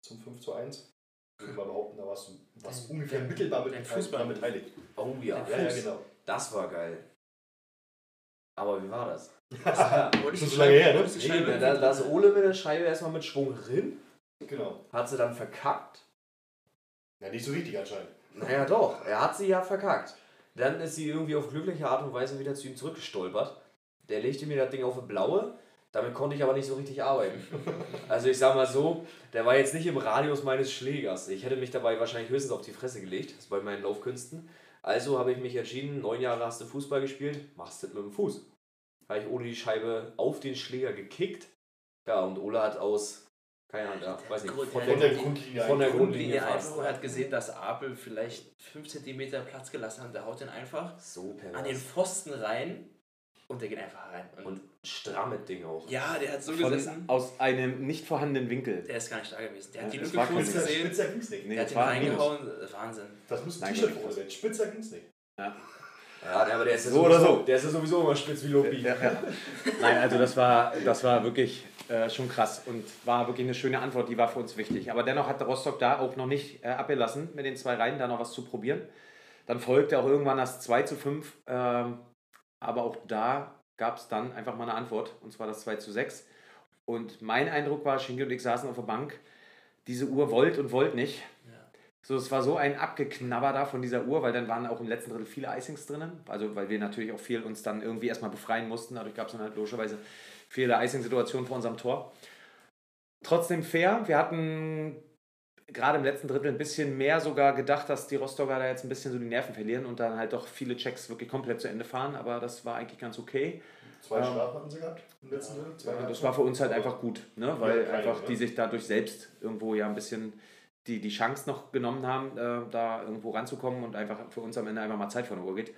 Zum 5 zu 1. Ich würde mal behaupten, da warst du warst Dein- ungefähr mittelbar mit beteiligt- Fußball- beteiligt. Oh ja, Ja, ja, genau. das war geil. Aber wie war das? <laughs> Wolltest Schon du so lange her, ne? Nee, Scheibe- da, da ist Ole mit der Scheibe erstmal mit Schwung rin, Genau. hat sie dann verkackt. Ja, nicht so richtig anscheinend. Naja, doch, er hat sie ja verkackt. Dann ist sie irgendwie auf glückliche Art und Weise wieder zu ihm zurückgestolpert. Der legte mir das Ding auf eine blaue, damit konnte ich aber nicht so richtig arbeiten. <laughs> Also ich sag mal so, der war jetzt nicht im Radius meines Schlägers. Ich hätte mich dabei wahrscheinlich höchstens auf die Fresse gelegt, das ist bei meinen Laufkünsten. Also habe ich mich entschieden, neun Jahre hast du Fußball gespielt, machst du das mit dem Fuß. habe ich ohne die Scheibe auf den Schläger gekickt. Ja, und Ole hat aus, keine Ahnung, ja, weiß nicht, Grund- von der, der Grundlinie von der. Grundlinie Grundlinie fast. einfach er hat gesehen, dass Apel vielleicht 5 cm Platz gelassen hat. Der haut den einfach so an den. Pfosten rein und der geht einfach rein. Und, Und strammes Ding auch. ja, der hat so Von, gesessen. aus einem nicht vorhandenen Winkel. Der ist gar nicht da gewesen. Der hat Ja, die Lücke kurz gesehen. Spitzer ging's nicht. Nee, Der hat das ihn ein Minus. reingehauen. Wahnsinn. Das muss ein T-Shirt für werden. Spitzer ging's nicht. Ja, aber der ist ja So oder sowieso, so. Der ist ja sowieso immer spitz wie Lobi. Ja, ja. Nein, also das war, das war wirklich äh, schon krass und war wirklich eine schöne Antwort, die war für uns wichtig. Aber dennoch hat der Rostock da auch noch nicht äh, abgelassen, mit den zwei Reihen da noch was zu probieren. Dann folgte auch irgendwann das 2 zu 5, ähm, aber auch da gab es dann einfach mal eine Antwort, und zwar das 2 zu 6. Und mein Eindruck war, Schinke und ich saßen auf der Bank, diese Uhr wollt und wollt nicht. Ja. So, es war so ein Abgeknabber da von dieser Uhr, weil dann waren auch im letzten Drittel viele Icings drinnen. Also, weil wir natürlich auch viel uns dann irgendwie erstmal befreien mussten. Dadurch gab es dann halt logischerweise viele Icing-Situationen vor unserem Tor. Trotzdem fair. Wir hatten gerade im letzten Drittel ein bisschen mehr sogar gedacht, dass die Rostocker da jetzt ein bisschen so die Nerven verlieren und dann halt doch viele Checks wirklich komplett zu Ende fahren. Aber das war eigentlich ganz okay. Zwei Ähm, Strafen hatten sie gehabt im letzten Drittel. Ja, das war für uns halt einfach gut, ne? weil Ja, einfach die sich dadurch selbst irgendwo ja ein bisschen die, die Chance noch genommen haben, äh, da irgendwo ranzukommen und einfach für uns am Ende einfach mal Zeit von der Uhr geht.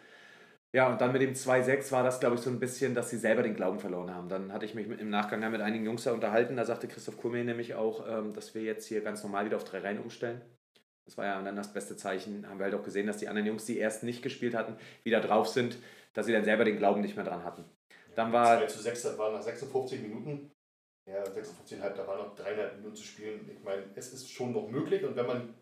Ja, und dann mit dem 2-6 war das, glaube ich, so ein bisschen, dass sie selber den Glauben verloren haben. Dann hatte ich mich mit, im Nachgang ja mit einigen Jungs da unterhalten. Da sagte Christoph Kummel nämlich auch, ähm, dass wir jetzt hier ganz normal wieder auf drei Reihen umstellen. Das war ja dann das beste Zeichen. Haben wir halt auch gesehen, dass die anderen Jungs, die erst nicht gespielt hatten, wieder drauf sind, dass sie dann selber den Glauben nicht mehr dran hatten. Dann war 2 zu 6, das war nach 56 Minuten. Ja, 56,5, da waren noch dreieinhalb Minuten zu spielen. Ich meine, es ist schon noch möglich und wenn man,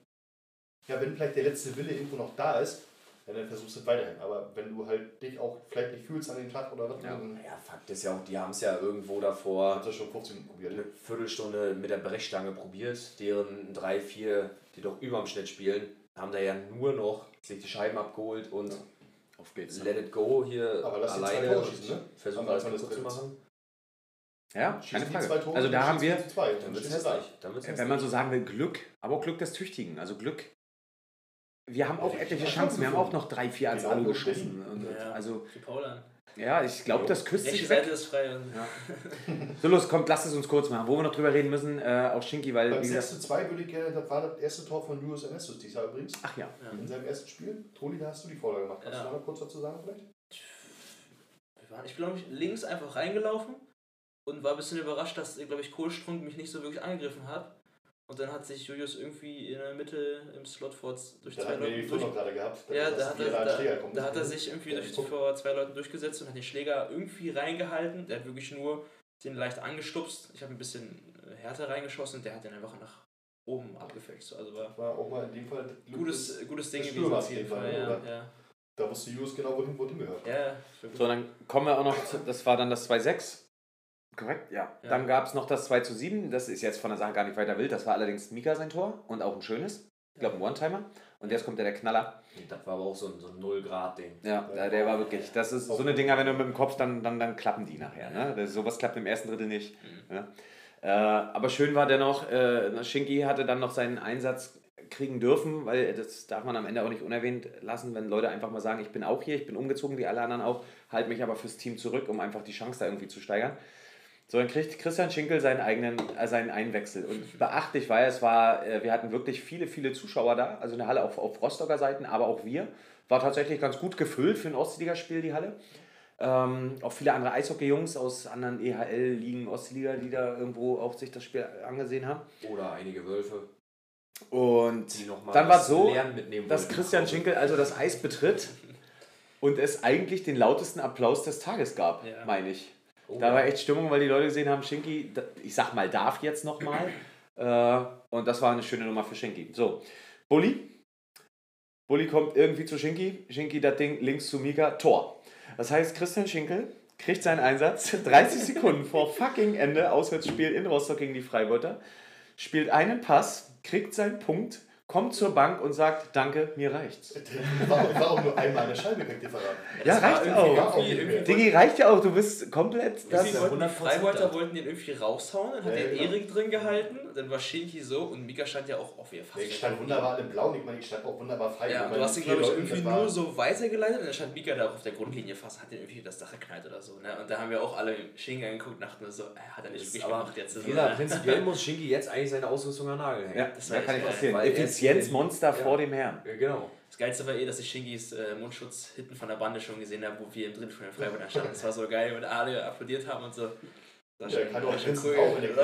ja, wenn vielleicht der letzte Wille irgendwo noch da ist, ja, dann versuchst du es weiterhin. Aber wenn du halt dich auch vielleicht nicht fühlst an dem Tag oder was, Ja. dann Ja, Fakt ist ja auch, die haben es ja irgendwo davor hast du schon 15 Minuten probiert. eine Viertelstunde mit der Brechstange probiert, deren drei, vier, die doch über dem Schnitt spielen, haben da ja nur noch sich die Scheiben abgeholt und Ja. auf geht's. let it go hier Aber lass die zwei alleine Tore und schießen, ne? versuchen alles kaputt zu machen. Ja, keine Schießen die Frage. zwei Tore, also da haben wir, zwei, Dann dann wird es hässlich. Wenn man so sagen will, Glück, aber auch Glück des Tüchtigen. Also Glück. Wir haben auch etliche Chancen. Wir haben auch noch drei, vier als Genau, Alu geschossen. Und, Ja. Also, ja, ich glaube, das küsst sich Seite weg. ist frei. Ja. <laughs> So, los, kommt, lasst es uns kurz machen. Wo wir noch drüber reden müssen, äh, auch Shinky, weil, Beim wie 6 gesagt, zu 2 würde ich gerne, das war das erste Tor von Julius Ernestus dieses Jahr übrigens. ach ja. ja. In seinem ersten Spiel. Toni, da hast du die Vorlage gemacht. Kannst Ja. du noch kurz dazu sagen vielleicht? Ich bin, glaube ich, links einfach reingelaufen und war ein bisschen überrascht, dass, glaube ich, Kohlstrunk mich nicht so wirklich angegriffen hat. Und dann hat sich Julius irgendwie in der Mitte im Slot vor durch Da zwei Leute durch, gerade gehabt. ja, da hat, er, da, da hat er sich irgendwie Ja, durch, vor zwei Leuten durchgesetzt und hat den Schläger irgendwie reingehalten. Der hat wirklich nur den leicht angestupst. Ich habe ein bisschen äh, härter reingeschossen und der hat den einfach nach oben abgefälscht. So, Also war War auch mal in dem Fall gutes, des- gutes Ding gewesen auf jeden Fall. Fall, Ja, oder? ja. Da wusste Julius genau, wohin, wohin gehört. ja, So, dann kommen wir auch noch, zu, das war dann das 2-6. Korrekt, ja. Ja. Dann gab es noch das 2 zu 7. Das ist jetzt von der Sache gar nicht weiter wild. Das war allerdings Mika sein Tor und auch ein schönes. Ich glaube, ein One-Timer. Und jetzt kommt ja der Knaller. Das war aber auch so ein, so ein 0-Grad-Ding. Ja, der, der war wirklich. Das ist so eine Dinger, wenn du mit dem Kopf, dann, dann, dann klappen die nachher. Ne? Das, sowas klappt im ersten Drittel nicht. Ja. Äh, aber schön war dennoch, äh, Shinky hatte dann noch seinen Einsatz kriegen dürfen, weil das darf man am Ende auch nicht unerwähnt lassen, wenn Leute einfach mal sagen, ich bin auch hier, ich bin umgezogen, wie alle anderen auch, halte mich aber fürs Team zurück, um einfach die Chance da irgendwie zu steigern. So, dann kriegt Christian Schinkel seinen eigenen, äh, seinen Einwechsel. Und beachtlich war, es war, äh, wir hatten wirklich viele, viele Zuschauer da, also eine Halle auf, auf Rostocker Seiten, aber auch wir. War tatsächlich ganz gut gefüllt für ein Ostligaspiel, die Halle. Ähm, auch viele andere Eishockey-Jungs aus anderen EHL-Ligen, Ostliga, die da irgendwo auch sich das Spiel angesehen haben. Oder einige Wölfe, Und dann war es so, dass. Christian Schinkel also das Eis betritt und es eigentlich den lautesten Applaus des Tages gab, Ja. meine ich. Oh, Da war echt Stimmung, weil die Leute gesehen haben, Schinky, da- ich sag mal, darf jetzt nochmal. <clears throat> äh, und das war eine schöne Nummer für Schinky. So, Bulli. Bulli kommt irgendwie zu Schinky. Schinky das Ding links zu Mika. Tor. Das heißt, Christian Schinkel kriegt seinen Einsatz <laughs> 30 Sekunden vor fucking Ende, Auswärtsspiel in Rostock gegen die Freibeuter, spielt einen Pass, kriegt seinen Punkt, kommt zur Bank und sagt, danke, mir reicht's. <laughs> War, auch- war auch nur einmal eine Scheibe, kann ich dir verraten. Ja, reicht auch. Irgendwie- irgendwie Digi, reicht ja auch, du bist komplett das. Wollten die 100% Freibeute da. wollten den irgendwie raushauen, dann hat Ja, den genau. Erik drin gehalten, dann war Shinki so und Mika stand ja auch auf ihr fast. Ich stand wunderbar im Blau, ich meine, ich stand auch wunderbar frei. Ja, du hast ihn, glaube ich, irgendwie nur so weitergeleitet und dann stand Mika da auf der Grundlinie fast, hat den irgendwie das Dach geknallt oder so. Ne? Und da haben wir auch alle Shinki angeguckt, dachten nur so, äh, hat er nicht wirklich aber gemacht jetzt. Ne? <laughs> prinzipiell muss Shinky jetzt eigentlich seine Ausrüstung an Nagel hängen. Ja, Das kann nicht passieren. Weil er ist- Effizienzmonster Ja. vor dem Herrn. Ja, genau. Das Geilste war eh, dass ich Shinkis äh, Mundschutz hinten von der Bande schon gesehen habe, wo wir im Dritten von den Freiburgern standen. Das war so geil und alle applaudiert haben und so. Das Der schon- kann auch grinsen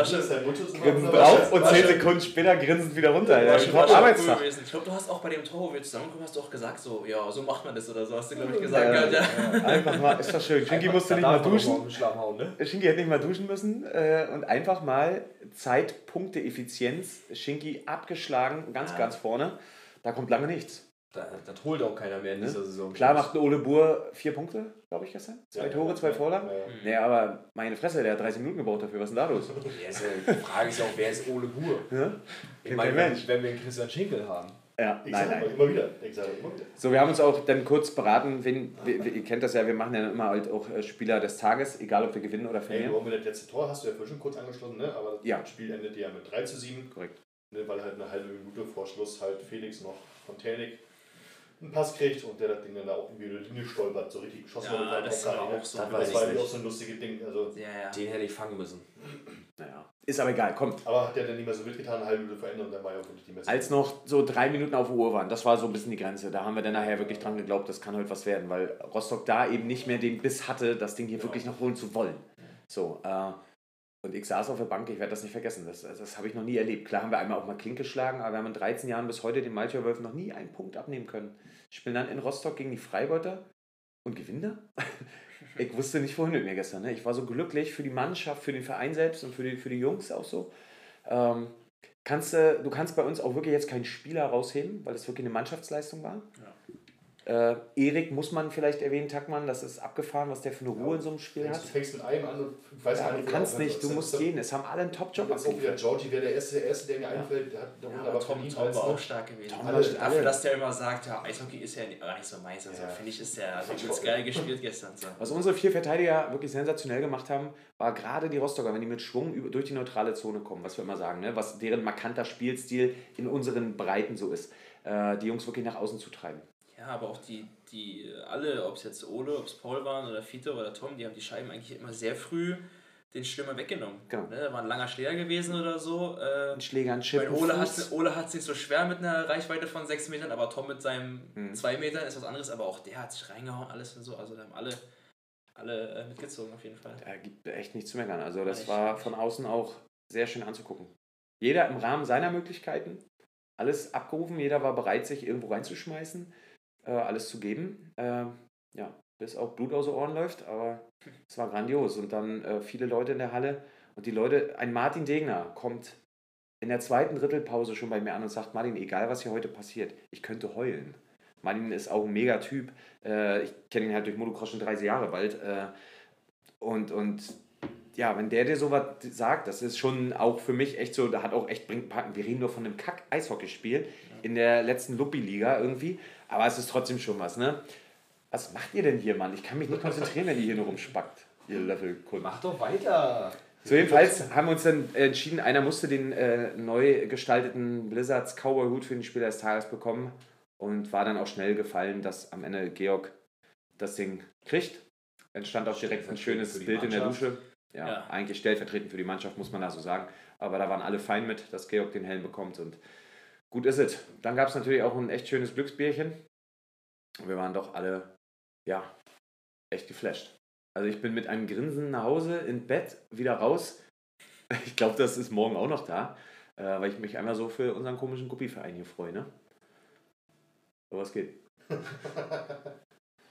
schon- ist Mundschutz immer Grinsen drauf und war 10 schon- Sekunden später grinsend wieder runter. Ja, war cool. Ich glaube, du hast auch bei dem Tor, wo wir zusammengekommen, hast du auch gesagt, so, ja, so macht man das oder so, hast du, glaube ich, gesagt. Ja, ja. Einfach mal, ist doch schön. Einfach- musste nicht mal duschen. hauen, ne? Shinky hätte nicht mal duschen müssen äh, und einfach mal Zeitpunkte, Effizienz, Shinky abgeschlagen, ganz, Ja. ganz vorne. Da kommt lange nichts. Da, das holt auch keiner mehr in dieser Saison. Klar macht Ole Buhr vier Punkte, glaube ich, gestern. Zwei Ja, Tore, ja, zwei ja, Vorlagen. ja, ja. Nee, aber meine Fresse, der hat 30 Minuten gebraucht dafür. Was ist denn da los? Ja, ist ja, die Frage ist ja auch, wer ist Ole Buhr? Ja? Ich meine, Mensch. wenn, wenn wir einen Christian Schinkel haben. Ja, Ich nein, nein. immer wieder. Ich sage immer wieder. So, wir haben uns auch dann kurz beraten, wenn, wir, wir- ihr kennt das ja, wir machen ja immer halt auch äh, Spieler des Tages, egal ob wir gewinnen oder Hey, verlieren. nur mit das letzte Tor hast du ja vorhin schon kurz angeschlossen, ne? aber Ja. das Spiel endete ja mit 3 zu 7, Korrekt. ne? weil halt eine halbe Minute vor Schluss halt Felix noch von Tänig einen Pass kriegt und der das Ding dann da auch irgendwie die Linie stolpert, so richtig geschossen Ja, war das auch auch so Das Das war auch so ein lustiges Ding. Also, Ja, ja. Den hätte ich fangen müssen. <clears throat> Naja, ist aber egal, komm. aber hat der dann nicht mehr so mitgetan, eine halbe Minute verändert und dann war ja auch wirklich die Messe. Als noch so drei Minuten auf der Uhr waren, das war so ein bisschen die Grenze. Da haben wir dann nachher wirklich dran geglaubt, das kann heute was werden, weil Rostock da eben nicht mehr den Biss hatte, das Ding hier Genau. wirklich noch holen zu wollen. So, äh, und ich saß auf der Bank, ich werde das nicht vergessen, das, das habe ich noch nie erlebt. Klar haben wir einmal auch mal Klink geschlagen, aber wir haben in 13 Jahren bis heute den Malcher Wölfen noch nie einen Punkt abnehmen können. Spielen dann in Rostock gegen die Freibeuter und gewinnen da? <laughs> Ich wusste nicht, wohin mit mir gestern. Ne? Ich war so glücklich für die Mannschaft, für den Verein selbst und für die, für die Jungs auch so. Ähm, kannst, du du kannst bei uns auch wirklich jetzt keinen Spieler rausheben, weil es wirklich eine Mannschaftsleistung war. Äh, Erik muss man vielleicht erwähnen, Tackmann, das ist abgefahren, was der für eine Ruhe in so einem Spiel hat. Du fängst mit einem an und weiß Ja, gar du nicht, wo kannst nicht, du musst gehen. Es haben alle einen Top-Job abgeliefert. Georgie wäre der erste, der erste, der mir einfällt. Der hat Ja, ja, aber aber Tom, Tom war auch stark gewesen. Tom Alle, stark. dafür, dass der immer sagt, ja, Eishockey ist ja gar nicht so meins. Also, Ja. finde ich, ist der also, ganz geil gespielt gestern. So. Was unsere vier Verteidiger wirklich sensationell gemacht haben, war gerade die Rostocker, wenn die mit Schwung über, durch die neutrale Zone kommen, was wir immer sagen, ne? was deren markanter Spielstil in unseren Breiten so ist, äh, die Jungs wirklich nach außen zu treiben. Ja, aber auch die, die alle, ob es jetzt Ole, ob es Paul waren oder Fiete oder Tom, die haben die Scheiben eigentlich immer sehr früh den Stürmer weggenommen. Genau. Ne, da war ein langer Schläger gewesen oder so. Äh, Ein Schläger, ein Chip, Ole hat Ole hat sich so schwer mit einer Reichweite von 6 Metern, aber Tom mit seinem Mhm. 2 Metern ist was anderes, aber auch der hat sich reingehauen, alles und so. Also da haben alle, alle äh, mitgezogen auf jeden Fall. Da gibt echt nichts zu meckern. Also das Nicht. war von außen auch sehr schön anzugucken. Jeder im Rahmen seiner Möglichkeiten, alles abgerufen, jeder war bereit, sich irgendwo reinzuschmeißen, äh, alles zu geben. Äh, ja, bis auch Blut aus den Ohren läuft, aber es war grandios. Und dann äh, viele Leute in der Halle und die Leute, ein Martin Degner kommt in der zweiten Drittelpause schon bei mir an und sagt, Martin, egal was hier heute passiert, ich könnte heulen. Martin ist auch ein Megatyp. Äh, ich kenne ihn halt durch Motocross schon 30 Jahre bald. Äh, und, und ja, wenn der dir sowas sagt, das ist schon auch für mich echt so, da hat auch echt, bringt, wir reden nur von einem Kack-Eishockeyspiel in der letzten Luppi-Liga irgendwie, aber es ist trotzdem schon was, ne? Was macht ihr denn hier, Mann? Ich kann mich nicht konzentrieren, wenn ihr hier nur rumspackt, ihr Löffelkunden. Mach doch weiter. So, jedenfalls haben wir uns dann entschieden, einer musste den äh, neu gestalteten Blizzards Cowboy-Hut für den Spieler des Tages bekommen und war dann auch schnell gefallen, dass am Ende Georg das Ding kriegt. Entstand auch direkt ein schönes Bild in der. Dusche. Ja, Ja. eigentlich stellvertretend für die Mannschaft, muss man da so sagen. Aber da waren alle fein mit, dass Georg den Helm bekommt und gut ist es. Dann gab es natürlich auch ein echt schönes Glücksbierchen. Und wir waren doch alle, ja, echt geflasht. Also ich bin mit einem Grinsen nach Hause, ins Bett, wieder raus. <laughs> Ich glaube, das ist morgen auch noch da, äh, weil ich mich einmal so für unseren komischen Guppi-Verein hier freue, ne? So was geht.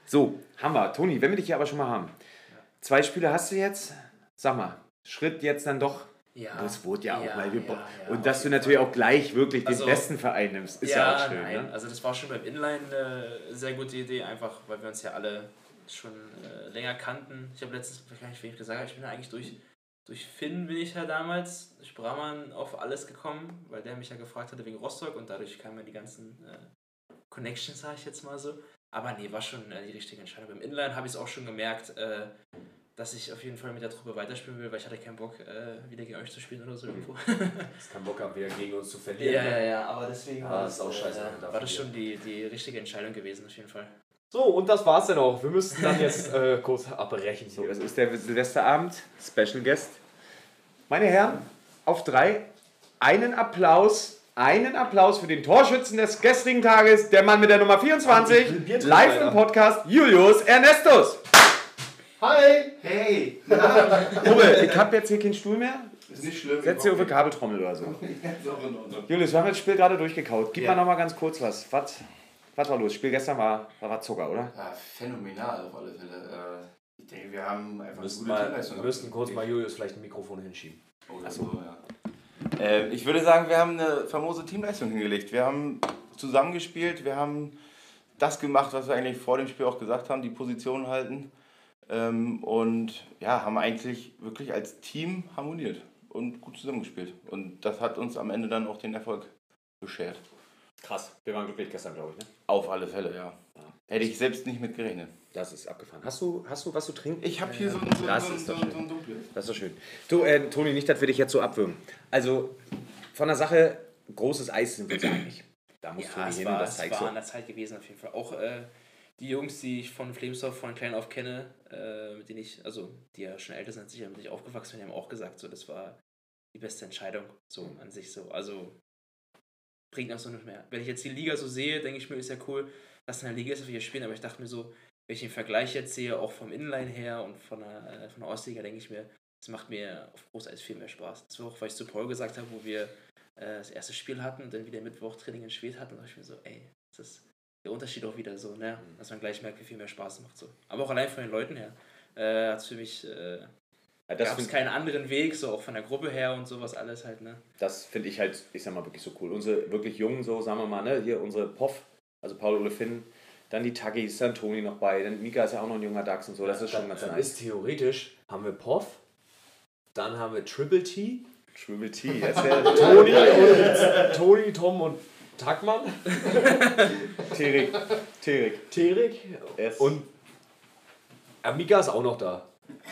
So, haben wir. Toni, wenn wir dich hier aber schon mal haben. Zwei Spiele hast du jetzt. Sag mal, Schritt jetzt dann doch. Ja. Das wurde ja auch, Ja, weil wir. ja, und dass du natürlich Fall. auch gleich wirklich Also- den besten Verein nimmst, ist ja, auch schön. nein. Ne? Also das war schon beim Inline eine sehr gute Idee, einfach weil wir uns ja alle schon äh, länger kannten. Ich habe letztens, ich weiß gar nicht, wen ich gesagt habe, ich bin ja eigentlich durch durch Finn bin ich ja damals, durch Brahman auf alles gekommen, weil der mich ja gefragt hatte wegen Rostock und dadurch kamen ja die ganzen äh, Connections, sag ich jetzt mal so. Aber nee, war schon äh, die richtige Entscheidung. Im Inline habe ich es auch schon gemerkt, äh, dass ich auf jeden Fall mit der Truppe weiterspielen will, weil ich hatte keinen Bock, äh, wieder gegen euch zu spielen oder so irgendwo. <laughs> Das kann Bock haben, wieder gegen uns zu verlieren. ja, ne? ja, ja, aber deswegen Ja, war das ist auch es, scheiße, äh, war das schon die, die richtige Entscheidung gewesen, auf jeden Fall. So, und das war's dann auch. Wir müssten dann jetzt <laughs> äh, kurz abbrechen. So, es ist der Silvesterabend, Special Guest. Meine Herren, auf drei, einen Applaus, einen Applaus für den Torschützen des gestrigen Tages, der Mann mit der Nummer 24, Bier trinken, live im. Podcast, Julius Ernestus. Hi! Hey! <laughs> Uwe, ich habe jetzt hier keinen Stuhl mehr. Ist nicht schlimm. Setz dir auf eine Kabeltrommel oder so. <laughs> Julius, wir haben das Spiel gerade durchgekaut. Gib Ja. mal noch mal ganz kurz was. Was, was war los? Das Spiel gestern war, war, Zucker, oder? Ja, phänomenal auf alle Fälle. Äh, ich denke, wir haben einfach müssten, eine gute mal, Teamleistung wir müssten kurz mal. Julius vielleicht ein Mikrofon hinschieben. Oder so, ja. Äh, ich würde sagen, wir haben eine famose Teamleistung hingelegt. Wir haben zusammengespielt, wir haben das gemacht, was wir eigentlich vor dem Spiel auch gesagt haben, die Position halten. Ähm, und ja, haben eigentlich wirklich als Team harmoniert und gut zusammengespielt. Und das hat uns am Ende dann auch den Erfolg beschert. Krass. Wir waren glücklich gestern, glaube ich. Ne? Auf alle Fälle, ja. Hätte ich selbst nicht mit gerechnet. Das ist abgefahren. Hast du, hast du was zu trinken? Ich habe hier so, ein- so, Das so, ist so, so, schön. so ein dunkles. Das ist doch schön. Du, äh, Toni, nicht, dass wir dich jetzt so abwürgen. Also, von der Sache, großes Eis sind wir einig. Da muss Ja, es hin war, das es zeigt war so. an der Zeit gewesen auf jeden Fall. Auch äh, die Jungs, die ich von Flamesdorf von klein auf kenne, äh, mit denen ich, also die ja schon älter sind, sicher mit denen ich aufgewachsen bin, die haben auch gesagt, so das war die beste Entscheidung, so an sich so. Also bringt auch so nicht mehr. Wenn ich jetzt die Liga so sehe, denke ich mir, ist ja cool, dass in der Liga ist, dass wir spielen, aber ich dachte mir so, wenn ich den Vergleich jetzt sehe, auch vom Inline her und von der, äh, von der Ostliga, denke ich mir, das macht mir auf Großeis viel mehr Spaß. Das war auch, was ich zu Paul gesagt habe, wo wir äh, das erste Spiel hatten und dann wieder Mittwoch Training in Schwed hatten, da dachte ich mir so, ey, das ist der Unterschied auch wieder so, ne? Dass man gleich merkt, wie viel mehr Spaß es macht. So. Aber auch allein von den Leuten her äh, hat es für mich, äh, Ja, gab es finde keinen anderen Weg, so auch von der Gruppe her und sowas alles halt, ne? das find ich halt, ich sag mal, wirklich so cool. Unsere wirklich Jungen, so sagen wir mal, ne, hier unsere Poff, also Paul Ole Finn, dann die Taggis, dann Toni noch bei, dann Mika ist ja auch noch ein junger Dachs und so, das ist schon dann, ganz nice. ist theoretisch, haben wir Poff, dann haben wir Triple T, Schwimmel T, jetzt der <laughs> Toni, und, Toni, Tom und Tackmann, <laughs> Terik, Terik. Terik Yes. und ja, Mika ist auch noch da.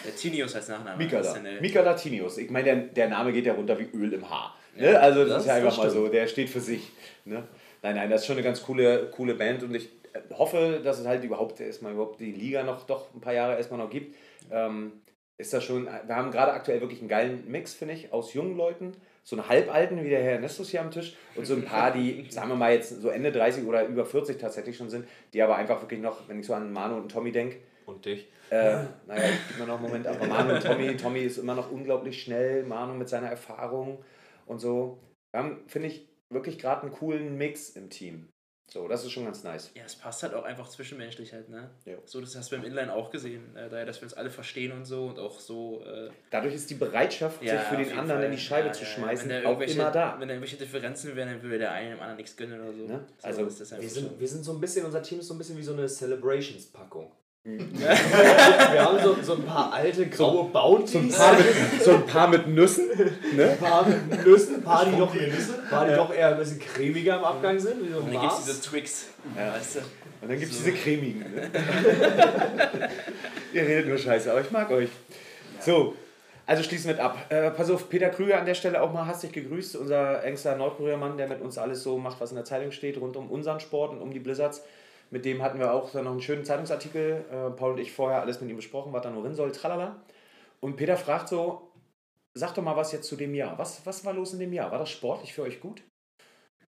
Der Tinius als Nachname. Mika da. Mika Latinius. Ich meine, der, der Name geht ja runter wie Öl im Haar. Ne? Also das, das- ist ja einfach mal so, der steht für sich. Ne? Nein, nein, das ist schon eine ganz coole, coole Band und ich äh, hoffe, dass es halt überhaupt erstmal überhaupt die Liga noch doch ein paar Jahre erstmal noch gibt. Ähm, ist das schon, wir haben gerade aktuell wirklich einen geilen Mix, finde ich, aus jungen Leuten, so einen Halbalten wie der Herr Nestus hier am Tisch und so ein paar, die, <laughs> sagen wir mal jetzt so Ende 30 oder über 40 tatsächlich schon sind, die aber einfach wirklich noch, wenn ich so an Manu und Tommy denke, Und dich. äh, naja, gib mir noch einen Moment, aber Manu und Tommy, Tommy ist immer noch unglaublich schnell, Manu mit seiner Erfahrung und so. Wir haben, finde ich, wirklich gerade einen coolen Mix im Team. So, das ist schon ganz nice. Ja, es passt halt auch einfach zwischenmenschlich halt, ne? Ja. So, das hast du beim Inline auch gesehen, äh, daher, dass wir uns alle verstehen und so und auch so. Äh, Dadurch ist die Bereitschaft, ja, sich für den anderen Fall. in die Scheibe Ja, zu schmeißen, Wenn da auch irgendwelche- immer da. Wenn da irgendwelche Differenzen wären, dann würde der eine dem anderen nichts gönnen oder so. Ne? So Also, ist das einfach Wir sind, wir sind so ein bisschen, unser Team ist so ein bisschen wie so eine Celebrations-Packung. Wir haben so, so ein paar alte graue Bounties. So ein paar mit, so ein paar mit Nüssen. Ne? ein paar mit Nüssen, ein paar, die doch, paar, die doch eher ein bisschen cremiger im Abgang sind. Wie so ein Und dann gibt es diese Twix, Ja. weißt du? Und dann gibt es So. diese cremigen. Ne? <laughs> Ihr redet nur Scheiße, aber ich mag euch. So, also schließen wir ab. Äh, pass auf, Peter Krüger an der Stelle auch mal hastig gegrüßt, unser engster Nordkorea-Mann, der mit uns alles so macht, was in der Zeitung steht, rund um unseren Sport und um die Blizzards. Mit dem hatten wir auch dann noch einen schönen Zeitungsartikel, äh, Paul und ich vorher alles mit ihm besprochen, was da nur drin soll, tralala. Und Peter fragt so, sag doch mal was jetzt zu dem Jahr. Was, was war los in dem Jahr? War das sportlich für euch gut?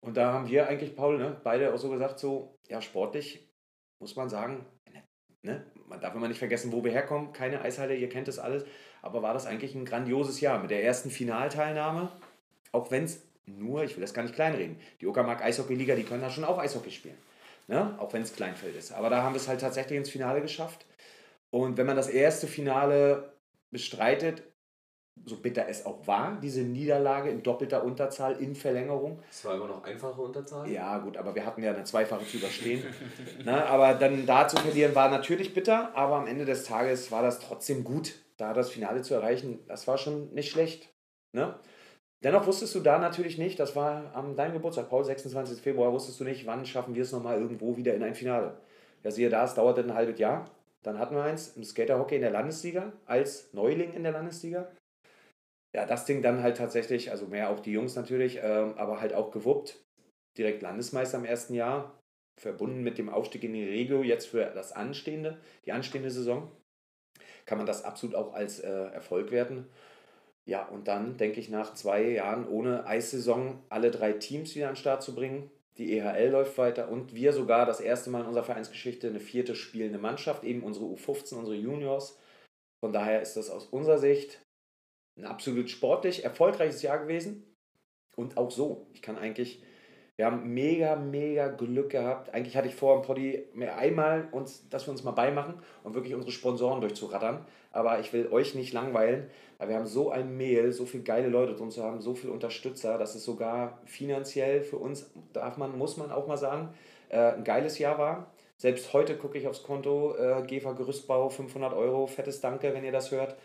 Und da haben wir eigentlich, Paul, ne, beide auch so gesagt, so, ja, sportlich muss man sagen, ne, man darf immer nicht vergessen, wo wir herkommen, keine Eishalle, ihr kennt das alles, aber war das eigentlich ein grandioses Jahr mit der ersten Finalteilnahme, auch wenn es nur, ich will das gar nicht kleinreden, die Uckermark Eishockey-Liga, die können da schon auch Eishockey spielen, ne, auch wenn es Kleinfeld ist, aber da haben wir es halt tatsächlich ins Finale geschafft und wenn man das erste Finale bestreitet, so bitter es auch war, diese Niederlage in doppelter Unterzahl in Verlängerung, Das war immer noch einfache Unterzahl. ja, gut, aber wir hatten ja eine zweifache zu überstehen. <laughs> Na, aber dann da zu verlieren war natürlich bitter, aber am Ende des Tages war das trotzdem gut. da das Finale zu erreichen, das war schon nicht schlecht. Ne? Dennoch wusstest du da natürlich nicht, das war am deinem Geburtstag, Paul, 26. Februar, wusstest du nicht, wann schaffen wir es nochmal irgendwo wieder in ein Finale. Ja, siehe da, es dauerte ein halbes Jahr. Dann hatten wir eins im Skaterhockey in der Landesliga, als Neuling in der Landesliga. Ja, das Ding dann halt tatsächlich, also mehr auch die Jungs natürlich, ähm, aber halt auch gewuppt. Direkt Landesmeister im ersten Jahr, verbunden mit dem Aufstieg in die Regio, jetzt für das anstehende, die anstehende Saison, kann man das absolut auch als äh, Erfolg werten. Ja, und dann denke ich, nach zwei Jahren ohne Eissaison alle drei Teams wieder an den Start zu bringen. Die EHL läuft weiter und wir sogar das erste Mal in unserer Vereinsgeschichte eine vierte spielende Mannschaft, eben unsere U15, unsere Juniors. Von daher ist das aus unserer Sicht ein absolut sportlich erfolgreiches Jahr gewesen. Und auch so. Ich kann eigentlich, wir haben mega, mega Glück gehabt. Eigentlich hatte ich vor, im Poddy mehr einmal uns, dass wir uns mal beimachen und wirklich unsere Sponsoren durchzurattern. Aber ich will euch nicht langweilen, weil wir haben so ein Mehl, so viele geile Leute drin zu haben, so viele Unterstützer, dass es sogar finanziell für uns, darf man, muss man auch mal sagen, äh, ein geiles Jahr war. Selbst heute gucke ich aufs Konto, äh, GEFA Gerüstbau, 500 Euro, fettes Danke, wenn ihr das hört.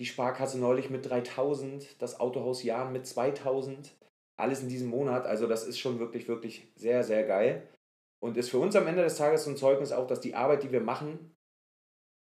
Die Sparkasse neulich mit 3000, das Autohaus Jahn mit 2000, alles in diesem Monat. Also das ist schon wirklich, wirklich sehr, sehr geil. Und ist für uns am Ende des Tages so ein Zeugnis auch, dass die Arbeit, die wir machen,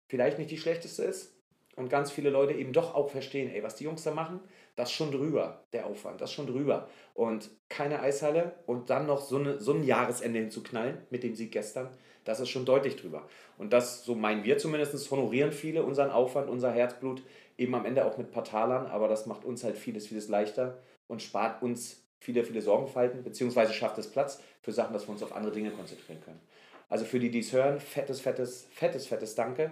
vielleicht nicht die schlechteste ist. Und ganz viele Leute eben doch auch verstehen, ey, was die Jungs da machen, das ist schon drüber, der Aufwand, das ist schon drüber. Und keine Eishalle und dann noch so, eine, so ein Jahresende hinzuknallen mit dem Sieg gestern, das ist schon deutlich drüber. Und das, so meinen wir zumindest, honorieren viele unseren Aufwand, unser Herzblut, eben am Ende auch mit Partalern, aber das macht uns halt vieles, vieles leichter und spart uns viele, viele Sorgenfalten, beziehungsweise schafft es Platz für Sachen, dass wir uns auf andere Dinge konzentrieren können. Also für die, die es hören, fettes, fettes, fettes, fettes Danke.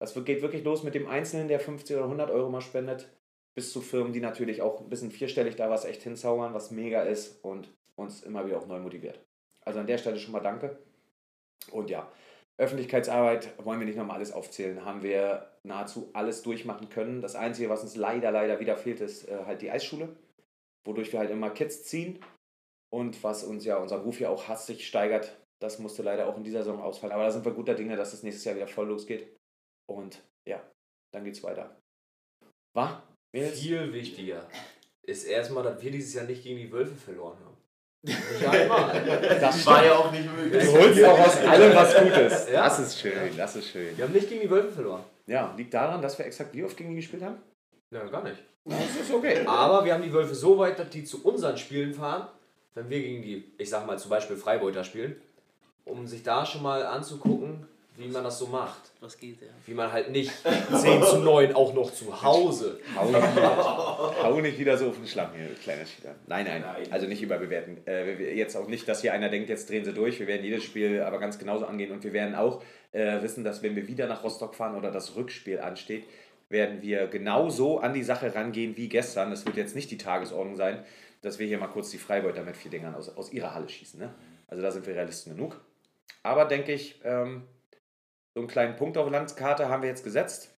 Das geht wirklich los mit dem Einzelnen, der 50 oder 100 Euro mal spendet, bis zu Firmen, die natürlich auch ein bisschen vierstellig da was echt hinzaubern, was mega ist und uns immer wieder auch neu motiviert. Also an der Stelle schon mal Danke. Und ja, Öffentlichkeitsarbeit wollen wir nicht nochmal alles aufzählen, haben wir nahezu alles durchmachen können. Das Einzige, was uns leider, leider wieder fehlt, ist äh, halt die Eisschule, wodurch wir halt immer Kids ziehen und was uns ja unser Ruf ja auch hastig steigert. Das musste leider auch in dieser Saison ausfallen. Aber da sind wir guter Dinge, dass es nächstes Jahr wieder voll losgeht. Und ja, dann geht's weiter. Was? Viel wichtiger ist erstmal, dass wir dieses Jahr nicht gegen die Wölfe verloren haben. <laughs> Nicht einmal. Das war ja auch nicht möglich. Du holst auch aus allem was Gutes. Ja. Das ist schön, das ist schön. Wir haben nicht gegen die Wölfe verloren. Ja, liegt daran, dass wir exakt wie oft gegen die gespielt haben? Ja, gar nicht. Das ist okay. Aber wir haben die Wölfe so weit, dass die zu unseren Spielen fahren, wenn wir gegen die, ich sag mal zum Beispiel Freibeuter spielen, um sich da schon mal anzugucken, wie man das so macht. Was geht, ja. Wie man halt nicht <laughs> 10 zu 9 auch noch zu Hause. Hau nicht, hau nicht wieder so auf den Schlamm hier, kleiner Schieder. Nein, nein, also nicht überbewerten. Äh, jetzt auch nicht, dass hier einer denkt, jetzt drehen sie durch. Wir werden jedes Spiel aber ganz genauso angehen und wir werden auch äh, wissen, dass wenn wir wieder nach Rostock fahren oder das Rückspiel ansteht, werden wir genauso an die Sache rangehen wie gestern. Das wird jetzt nicht die Tagesordnung sein, dass wir hier mal kurz die Freibeuter mit vier Dingern aus, aus ihrer Halle schießen. Ne? Also da sind wir Realisten genug. Aber denke ich, ähm, so einen kleinen Punkt auf der Landskarte haben wir jetzt gesetzt.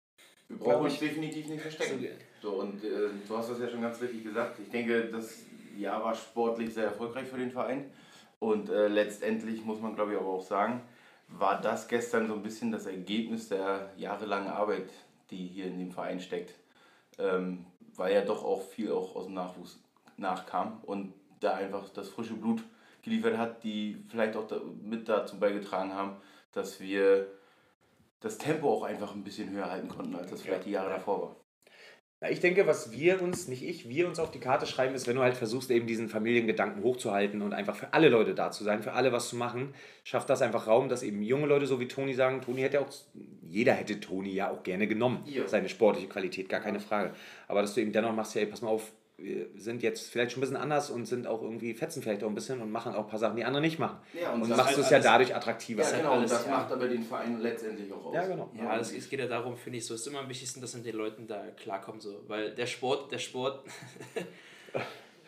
Wir brauchen uns definitiv nicht verstecken. So, und äh, du hast das ja schon ganz richtig gesagt. Ich denke, das Jahr war sportlich sehr erfolgreich für den Verein. Und äh, letztendlich muss man, glaube ich, aber auch sagen, war das gestern so ein bisschen das Ergebnis der jahrelangen Arbeit, die hier in dem Verein steckt. Ähm, weil ja doch auch viel auch aus dem Nachwuchs nachkam und da einfach das frische Blut geliefert hat, die vielleicht auch da, mit dazu beigetragen haben, dass wir das Tempo auch einfach ein bisschen höher halten konnten, als das vielleicht die Jahre davor war. Na, ich denke, was wir uns, nicht ich, wir uns auf die Karte schreiben, ist, wenn du halt versuchst, eben diesen Familiengedanken hochzuhalten und einfach für alle Leute da zu sein, für alle was zu machen, schafft das einfach Raum, dass eben junge Leute so wie Toni sagen, Toni hätte auch, jeder hätte Toni ja auch gerne genommen, Ja. seine sportliche Qualität, gar keine Frage. Aber dass du eben dennoch machst, ja, ey, pass mal auf, wir sind jetzt vielleicht schon ein bisschen anders und sind auch irgendwie, fetzen vielleicht auch ein bisschen und machen auch ein paar Sachen, die andere nicht machen. Ja, Und das machst halt du es ja dadurch attraktiver. Ja, genau, und das ja. macht aber den Verein letztendlich auch aus. Ja, genau. Ja, es, es geht ja darum, finde ich, so ist immer am wichtigsten, dass man den Leuten da klarkommen so, weil der Sport, der Sport, <laughs>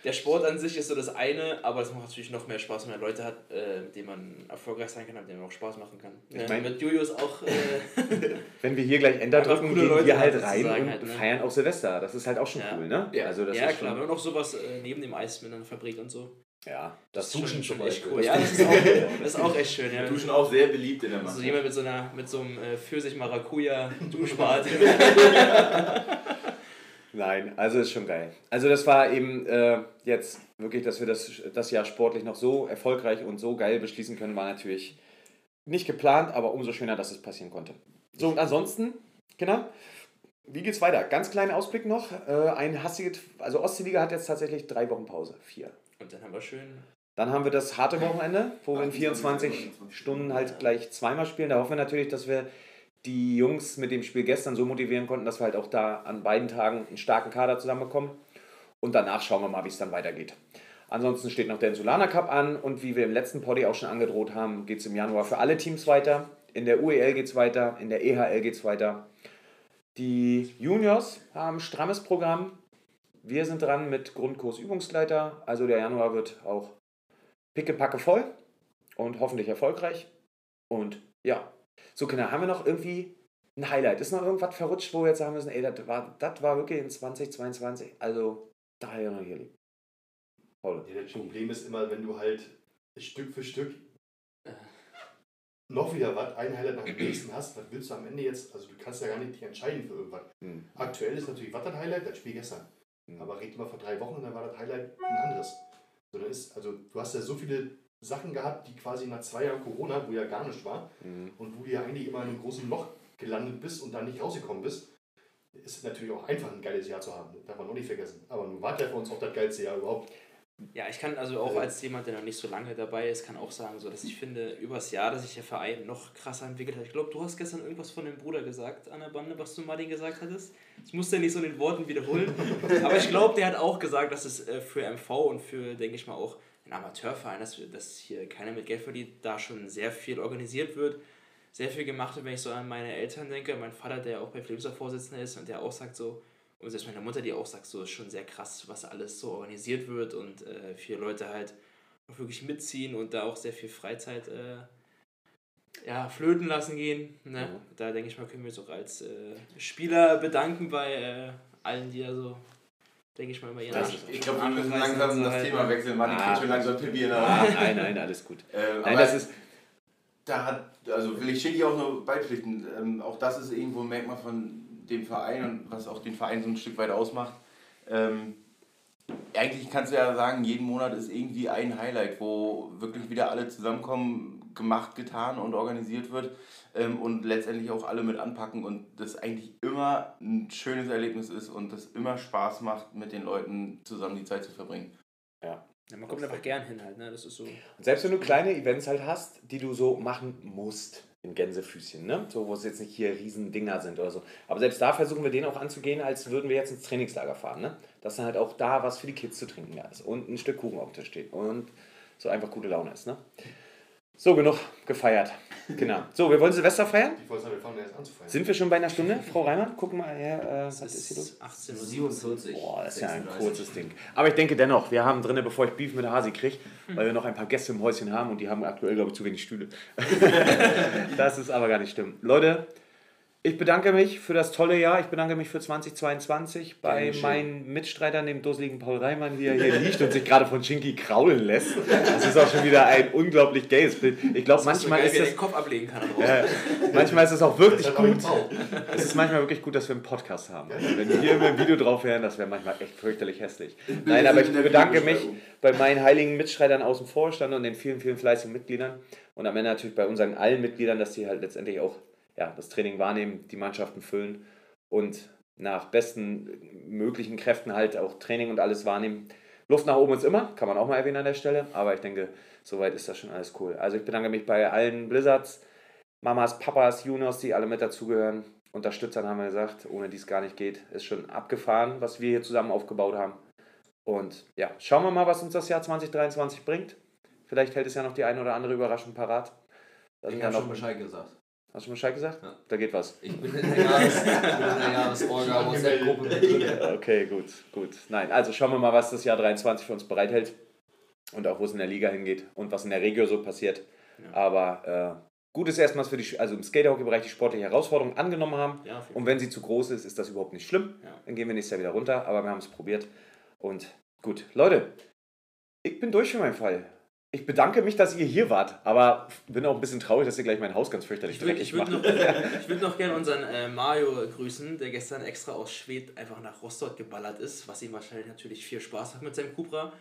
der Sport an sich ist so das eine, aber es macht natürlich noch mehr Spaß, wenn man Leute hat, äh, mit denen man erfolgreich sein kann, mit denen man auch Spaß machen kann. Ich Ja, mein- mit Julius auch. Äh, <laughs> Wenn wir hier gleich Einfach drücken, gehen Leute wir halt rein und halt, ne? feiern auch Silvester. Das ist halt auch schon Ja. cool, ne? Ja. Also das ja ist klar, wenn man noch sowas äh, neben dem Eis mit einer Fabrik und so. Ja, das, Duschen schon echt cool. Ja, das ist auch, <laughs> das ist auch echt schön. Ja. Duschen auch sehr beliebt in der Also Mannschaft. jemand mit so einer mit so einem äh, Pfirsich Maracuja Duschbad. <laughs> Nein, also ist schon geil. Also das war eben äh, jetzt wirklich, dass wir das, das Jahr sportlich noch so erfolgreich und so geil beschließen können, war natürlich nicht geplant, aber umso schöner, dass es passieren konnte. So, und ansonsten, genau, wie geht's weiter? Ganz kleiner Ausblick noch. Äh, ein hassiges, also Ostseeliga hat jetzt tatsächlich drei Wochen Pause, vier. Und dann haben wir schön. Dann haben wir das harte Wochenende, wo wir in 24 Stunden halt gleich zweimal spielen. Da hoffen wir natürlich, dass wir die Jungs mit dem Spiel gestern so motivieren konnten, dass wir halt auch da an beiden Tagen einen starken Kader zusammenbekommen. Und danach schauen wir mal, wie es dann weitergeht. Ansonsten steht noch der Insulaner Cup an und wie wir im letzten Poddy auch schon angedroht haben, geht es im Januar für alle Teams weiter. In der UEL geht es weiter, in der EHL geht es weiter. Die Juniors haben ein strammes Programm. Wir sind dran mit Grundkurs Übungsleiter. Also der Januar wird auch pickepacke voll und hoffentlich erfolgreich. Und ja, so Kinder, haben wir noch irgendwie ein Highlight? Ist noch irgendwas verrutscht, wo wir jetzt sagen müssen, ey, das war, das war wirklich in 2022, also da ja noch hier liegt. Paul. Ja, das Problem ist immer, wenn du halt Stück für Stück noch wieder was, ein Highlight nach dem nächsten hast, was willst du am Ende jetzt, also du kannst ja gar nicht dich entscheiden für irgendwas. Hm. Aktuell ist natürlich, was das Highlight? Das Spiel gestern. Hm. Aber red mal vor drei Wochen und dann war das Highlight ein anderes. So, dann ist, also du hast ja so viele Sachen gehabt, die quasi nach zwei Jahren Corona, wo ja gar nichts war, Mhm. und wo du ja eigentlich immer in einem großen Loch gelandet bist und da nicht rausgekommen bist, ist natürlich auch einfach ein geiles Jahr zu haben. Das darf man auch nicht vergessen. Aber nun war ja für uns auch das geilste Jahr überhaupt. Ja, ich kann also auch als jemand, der noch nicht so lange dabei ist, kann auch sagen, so, dass ich finde, übers Jahr, dass sich der Verein noch krasser entwickelt hat. Ich glaube, du hast gestern irgendwas von dem Bruder gesagt an der Bande, was du Martin gesagt hattest. Ich musste nicht so in den Worten wiederholen. <laughs> Aber ich glaube, der hat auch gesagt, dass es äh, für MV und für, denke ich mal, auch ein Amateurverein, dass, dass hier keiner mit Geld verdient, da schon sehr viel organisiert wird, sehr viel gemacht wird, wenn ich so an meine Eltern denke, mein Vater, der auch bei Flemser Vorsitzender ist und der auch sagt so, und selbst meine Mutter, die auch sagt, so ist schon sehr krass, was alles so organisiert wird und äh, viele Leute halt auch wirklich mitziehen und da auch sehr viel Freizeit äh, ja, flöten lassen gehen. Ne? Mhm. Da denke ich mal, können wir uns auch als äh, Spieler bedanken bei äh, allen, die da so, denke ich mal, immer ihren Arsch- ich glaube, wir müssen langsam so das halt, Thema ne? wechseln. Manni Ah. kriegt schon langsam Pipi in der Ah, nein, nein, alles gut. <laughs> Ähm, Nein, aber das ist, da hat, also will ich Shindy auch nur beipflichten. Ähm, auch das ist irgendwo ein Merkmal von dem Verein und was auch den Verein so ein Stück weit ausmacht. Ähm, eigentlich kannst du ja sagen, jeden Monat ist irgendwie ein Highlight, wo wirklich wieder alle zusammenkommen, gemacht, getan und organisiert wird ähm, und letztendlich auch alle mit anpacken und das eigentlich immer ein schönes Erlebnis ist und das immer Spaß macht, mit den Leuten zusammen die Zeit zu verbringen. Ja, man kommt einfach gern hin halt, ne? Das ist so. Und selbst wenn du kleine Events halt hast, die du so machen musst, in Gänsefüßchen, ne? So, wo es jetzt nicht hier Riesendinger sind oder so. Aber selbst da versuchen wir den auch anzugehen, als würden wir jetzt ins Trainingslager fahren, ne? Dass dann halt auch da was für die Kids zu trinken da ist und ein Stück Kuchen auf dem Tisch steht und so einfach gute Laune ist, ne? So, genug gefeiert. Genau. So, wir wollen Silvester feiern. Ich wollte sagen, wir fangen erst an zu feiern. Sind wir schon bei einer Stunde? Frau Reimann, guck mal her, äh, was Es ist hier los? ist 18 Uhr. 47. Boah, das ist ja ein 36. kurzes Ding. Aber ich denke dennoch, wir haben drinnen, bevor ich Beef mit der Hasi kriege, weil wir noch ein paar Gäste im Häuschen haben und die haben aktuell, glaube ich, zu wenig Stühle. <laughs> das ist aber gar nicht stimmt. Leute, ich bedanke mich für das tolle Jahr. Ich bedanke mich für 2022 bei meinen Mitstreitern, dem dusseligen Paul Reimann, wie er hier liegt und sich gerade von Shinky kraulen lässt. Das ist auch schon wieder ein unglaublich gayes Bild. Ich glaube, manchmal geil, ist den Kopf ablegen kann. ja, manchmal ist es auch wirklich Das auch gut. Es ist manchmal wirklich gut, dass wir einen Podcast haben. Wenn wir hier immer ein Video drauf wären, das wäre manchmal echt fürchterlich hässlich. Nein, aber ich bedanke mich bei meinen heiligen Mitstreitern aus dem Vorstand und den vielen, vielen fleißigen Mitgliedern. Und am Ende natürlich bei unseren allen Mitgliedern, dass die halt letztendlich auch ja, das Training wahrnehmen, die Mannschaften füllen und nach besten möglichen Kräften halt auch Training und alles wahrnehmen. Luft nach oben ist immer, kann man auch mal erwähnen an der Stelle, aber ich denke, soweit ist das schon alles cool. Also ich bedanke mich bei allen Blizzards, Mamas, Papas, Juniors, die alle mit dazugehören. Unterstützern haben wir gesagt, ohne die es gar nicht geht. Ist schon abgefahren, was wir hier zusammen aufgebaut haben. Und ja, schauen wir mal, was uns das Jahr 2023 bringt. Vielleicht hält es ja noch die eine oder andere Überraschung parat. Da Ich habe schon Bescheid gesagt. Hast du schon Bescheid gesagt? Ja. Da geht was. Ich bin in der Jahres, Jahresorga WhatsApp-Gruppe mit drin. Okay, gut, gut. Nein, also schauen wir mal, was das Jahr 23 für uns bereithält und auch wo es in der Liga hingeht und was in der Regio so passiert. Ja. Aber äh, gut ist erstmal, dass wir die, also im Skaterhockey-Bereich die sportliche Herausforderung angenommen haben. Ja, Und wenn sie zu groß ist, ist das überhaupt nicht schlimm. Ja. Dann gehen wir nächstes Jahr wieder runter, aber wir haben es probiert. Und gut, Leute, ich bin durch für meinen Fall. Ich bedanke mich, dass ihr hier wart, aber bin auch ein bisschen traurig, dass ihr gleich mein Haus ganz fürchterlich Ich würde dreckig ich würd macht. noch, <laughs> ich würd noch gerne unseren äh, Mario grüßen, der gestern extra aus Schwedt einfach nach Rostock geballert ist, was ihm wahrscheinlich natürlich viel Spaß hat mit seinem Cupra.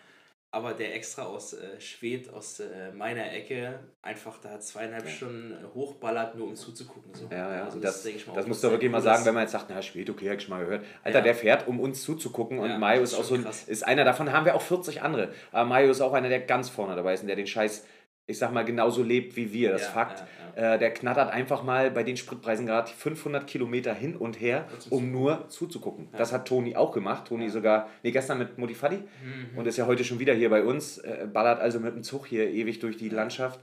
Aber der extra aus äh, Schwedt, aus äh, meiner Ecke, einfach da zweieinhalb Stunden äh, hochballert, nur um zuzugucken. So. Ja, ja, Also und das, denke ich mal, das musst du wirklich mal sagen, wenn man jetzt sagt, na, spät, okay, hab ich schon mal gehört. Alter, Ja. der fährt, um uns zuzugucken und Ja, Mayo das ist auch so ein, ist einer davon, haben wir auch 40 andere. Aber Mayo ist auch einer, der ganz vorne dabei ist und der den Scheiß, ich sag mal, genauso lebt wie wir. Das Ja, Fakt. ja, Äh, der knattert einfach mal bei den Spritpreisen gerade 500 Kilometer hin und her, um nur zuzugucken. Das hat Toni auch gemacht. Toni sogar, nee, gestern mit Mutti Fadi Mhm. und ist ja heute schon wieder hier bei uns. Äh, ballert also mit dem Zug hier ewig durch die Landschaft.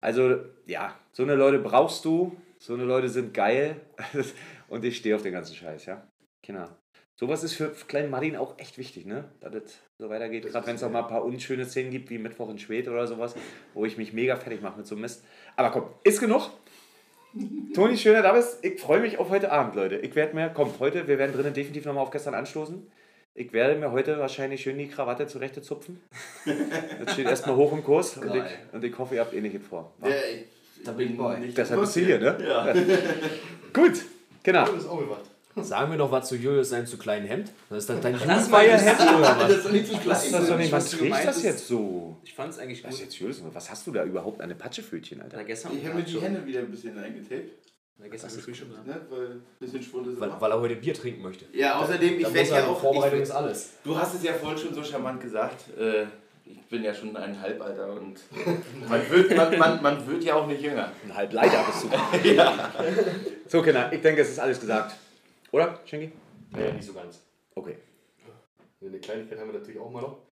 Also, ja, so eine Leute brauchst du. So eine Leute sind geil. <laughs> und ich stehe auf den ganzen Scheiß, ja. Genau. Sowas ist für kleinen Martin auch echt wichtig, ne? Dass es so weitergeht. Gerade wenn es auch mal ein paar unschöne Szenen gibt, wie Mittwoch in Schwed oder sowas, wo ich mich mega fertig mache mit so einem Mist. Aber komm, ist genug. <laughs> Toni, schön, dass du da bist. Ich freue mich auf heute Abend, Leute. Ich werde mir, komm, heute, wir werden drinnen definitiv nochmal auf gestern anstoßen. Ich werde mir heute wahrscheinlich schön die Krawatte zurechte zupfen. <laughs> Das steht erstmal hoch im Kurs und ich, und ich hoffe, ihr habt ähnliches vor. Ja, ich Da bin ich bei. Deshalb bist du hier, ne? Ja. <laughs> Gut, genau. Du bist auch gemacht. Sagen wir noch was zu Julius seinem zu kleinen Hemd. Das ist das dein Lass mal Jugendfeierhemd oder was? Das ist doch nicht so klein. Das ist doch nicht, was trägt das jetzt so? Ich fand es eigentlich Was gut. ist jetzt, Julius? Was hast du da überhaupt? Eine Patschefötchen, Alter? Na, gestern Ich habe mir die Hände wieder ein bisschen eingetaped, Na, gestern früh schon. ne? weil ein bisschen Schwund ist Weil, weil er heute Bier trinken möchte. Ja, außerdem, Da ich werde er- ja auch... Vorbereitung ich, ist alles. Du hast es ja vorhin schon so charmant gesagt. Äh, ich bin ja schon ein Halbalter und <laughs> man wird, man, man, man wird ja auch nicht jünger. Ein Halbleiter bist du. <laughs> Ja. So, Kinder, ich denke, es ist alles gesagt. Oder, Schenki? Naja, nicht so ganz. Okay. Eine Kleinigkeit haben wir natürlich auch mal noch.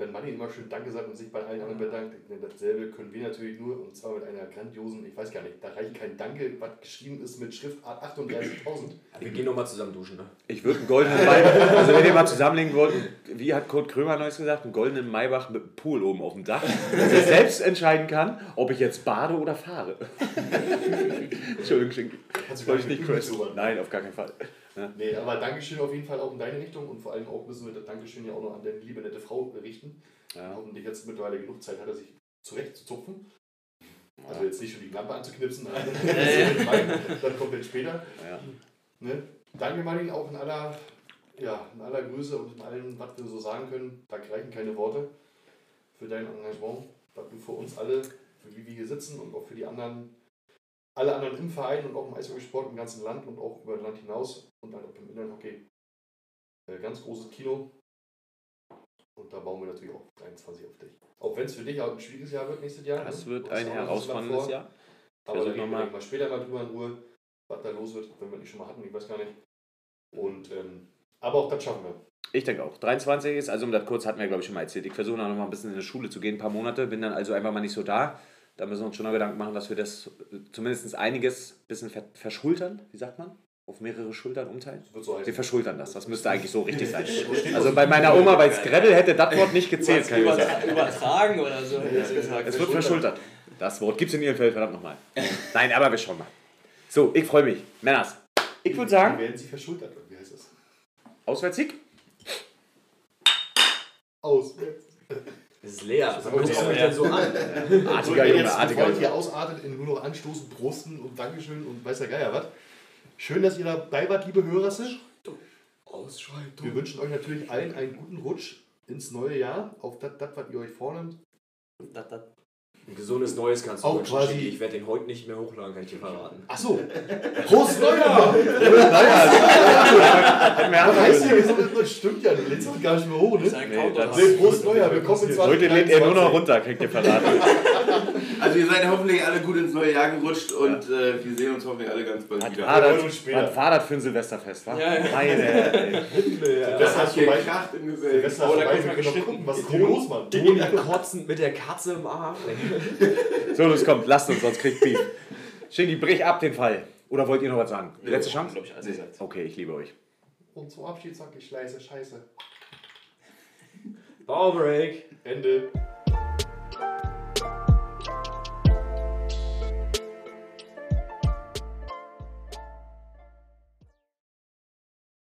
Wenn Manni immer schön Danke sagt und sich bei allen anderen bedankt, dasselbe können wir natürlich nur, und zwar mit einer grandiosen, ich weiß gar nicht, da reicht kein Danke, was geschrieben ist mit Schriftart 38.000. Wir gehen nochmal zusammen duschen, ne? Ich würde einen goldenen <laughs> Maybach, also wenn ihr mal zusammenlegen wollt, wie hat Kurt Krömer neues gesagt, einen goldenen Maybach mit einem Pool oben auf dem Dach, dass ich selbst entscheiden kann, ob ich jetzt bade oder fahre. <laughs> Entschuldigung, Soll gar ich nicht sowas. Nein, auf gar keinen Fall. Nee, aber Dankeschön auf jeden Fall auch in deine Richtung und vor allem auch müssen wir das Dankeschön ja auch noch an deine liebe, nette Frau richten. Ja. Hoffentlich jetzt mittlerweile genug Zeit hat, er sich zurecht zu zupfen. Also jetzt nicht schon die Lampe anzuknipsen, <laughs> das kommt jetzt später. Ja. Ne? Danke Martin, auch in aller, ja, in aller Größe und in allem, was wir so sagen können. Da reichen keine Worte für dein Engagement, was du für uns alle, für die wir hier sitzen und auch für die anderen, alle anderen im Verein und auch im Eishockeysport im ganzen Land und auch über das Land hinaus und dann auch im Inlandhockey. Äh, ganz großes Kino. Und da bauen wir natürlich auch 23 auf dich. Auch wenn es für dich auch ein schwieriges Jahr wird nächstes Jahr. Das ne? wird ein auch herausforderndes. Jahr. Aber da reden wir mal später mal drüber in Ruhe, was da los wird, wenn wir nicht schon mal hatten, ich weiß gar nicht. Und, ähm, aber auch das schaffen wir. Ich denke auch. 23 ist, also um das kurz hatten wir, glaube ich, schon mal erzählt. Ich versuche noch mal ein bisschen in die Schule zu gehen, ein paar Monate, bin dann also einfach mal nicht so da. Da müssen wir uns schon noch Gedanken machen, dass wir das äh, zumindest einiges ein bisschen ver verschultern, wie sagt man? Auf mehrere Schultern umteilen? So Wir verschultern das, das müsste eigentlich so richtig sein. <laughs> Also bei meiner Oma bei Scrabble hätte das Wort nicht gezählt, kann ich sagen. Übertra übertragen oder so. ich gesagt. Es wird verschultert. Das Wort gibt es in ihrem Feld, verdammt nochmal. Nein, aber wir schauen mal. So, ich freue mich. Männers, ich würde sagen, Wie werden sie verschultert? Wie heißt das? Auswärtssieg. Aus. Das ist leer. Was aber guckst du mich denn so an? <laughs> Artiger Junge, jetzt artiger es hier Junge. ausartet in nur noch Anstoßen, Prosten und Dankeschön und weiß der Geier was. Schön, dass ihr dabei wart, liebe Hörer. Ausschaltung. Wir wünschen euch natürlich allen einen guten Rutsch ins neue Jahr, auf das, das was ihr euch vornimmt. Das, das, Ein gesundes Neues kannst du Auch quasi-. Ich werde den heute nicht mehr hochladen, kann ich dir verraten. Prost Neujahr! Wir Was heißt andere- hier? Das- Das stimmt ja, du lädst doch gar nicht mehr hoch, ist ne? Nee, Nee, Prost Neujahr, willkommen in Heute lädt er nur noch 2023. runter, kriegt ihr verraten. Also ihr seid hoffentlich alle gut ins neue Jahr gerutscht und äh, wir sehen uns hoffentlich alle ganz bald wieder. War das, uns später. was war das für ein Silvesterfest, wa? Ja, ja. Meine, ey. Das hat hast du bei gekracht im Gesell. Silvester Oh, ist da vorbei, kommt wir mal können gucken, was ist los, Mann? Toni kotzend mit der Katze im Arm. <laughs> So, los, kommt, lasst uns, sonst kriegt Beef. Shindy, brich ab den Fall. Oder wollt ihr noch was sagen? Letzte Chance? Ich, gesagt. Okay, ich liebe euch. Und zum Abschied sag ich leise Scheiße. Bauerbreak. Ende.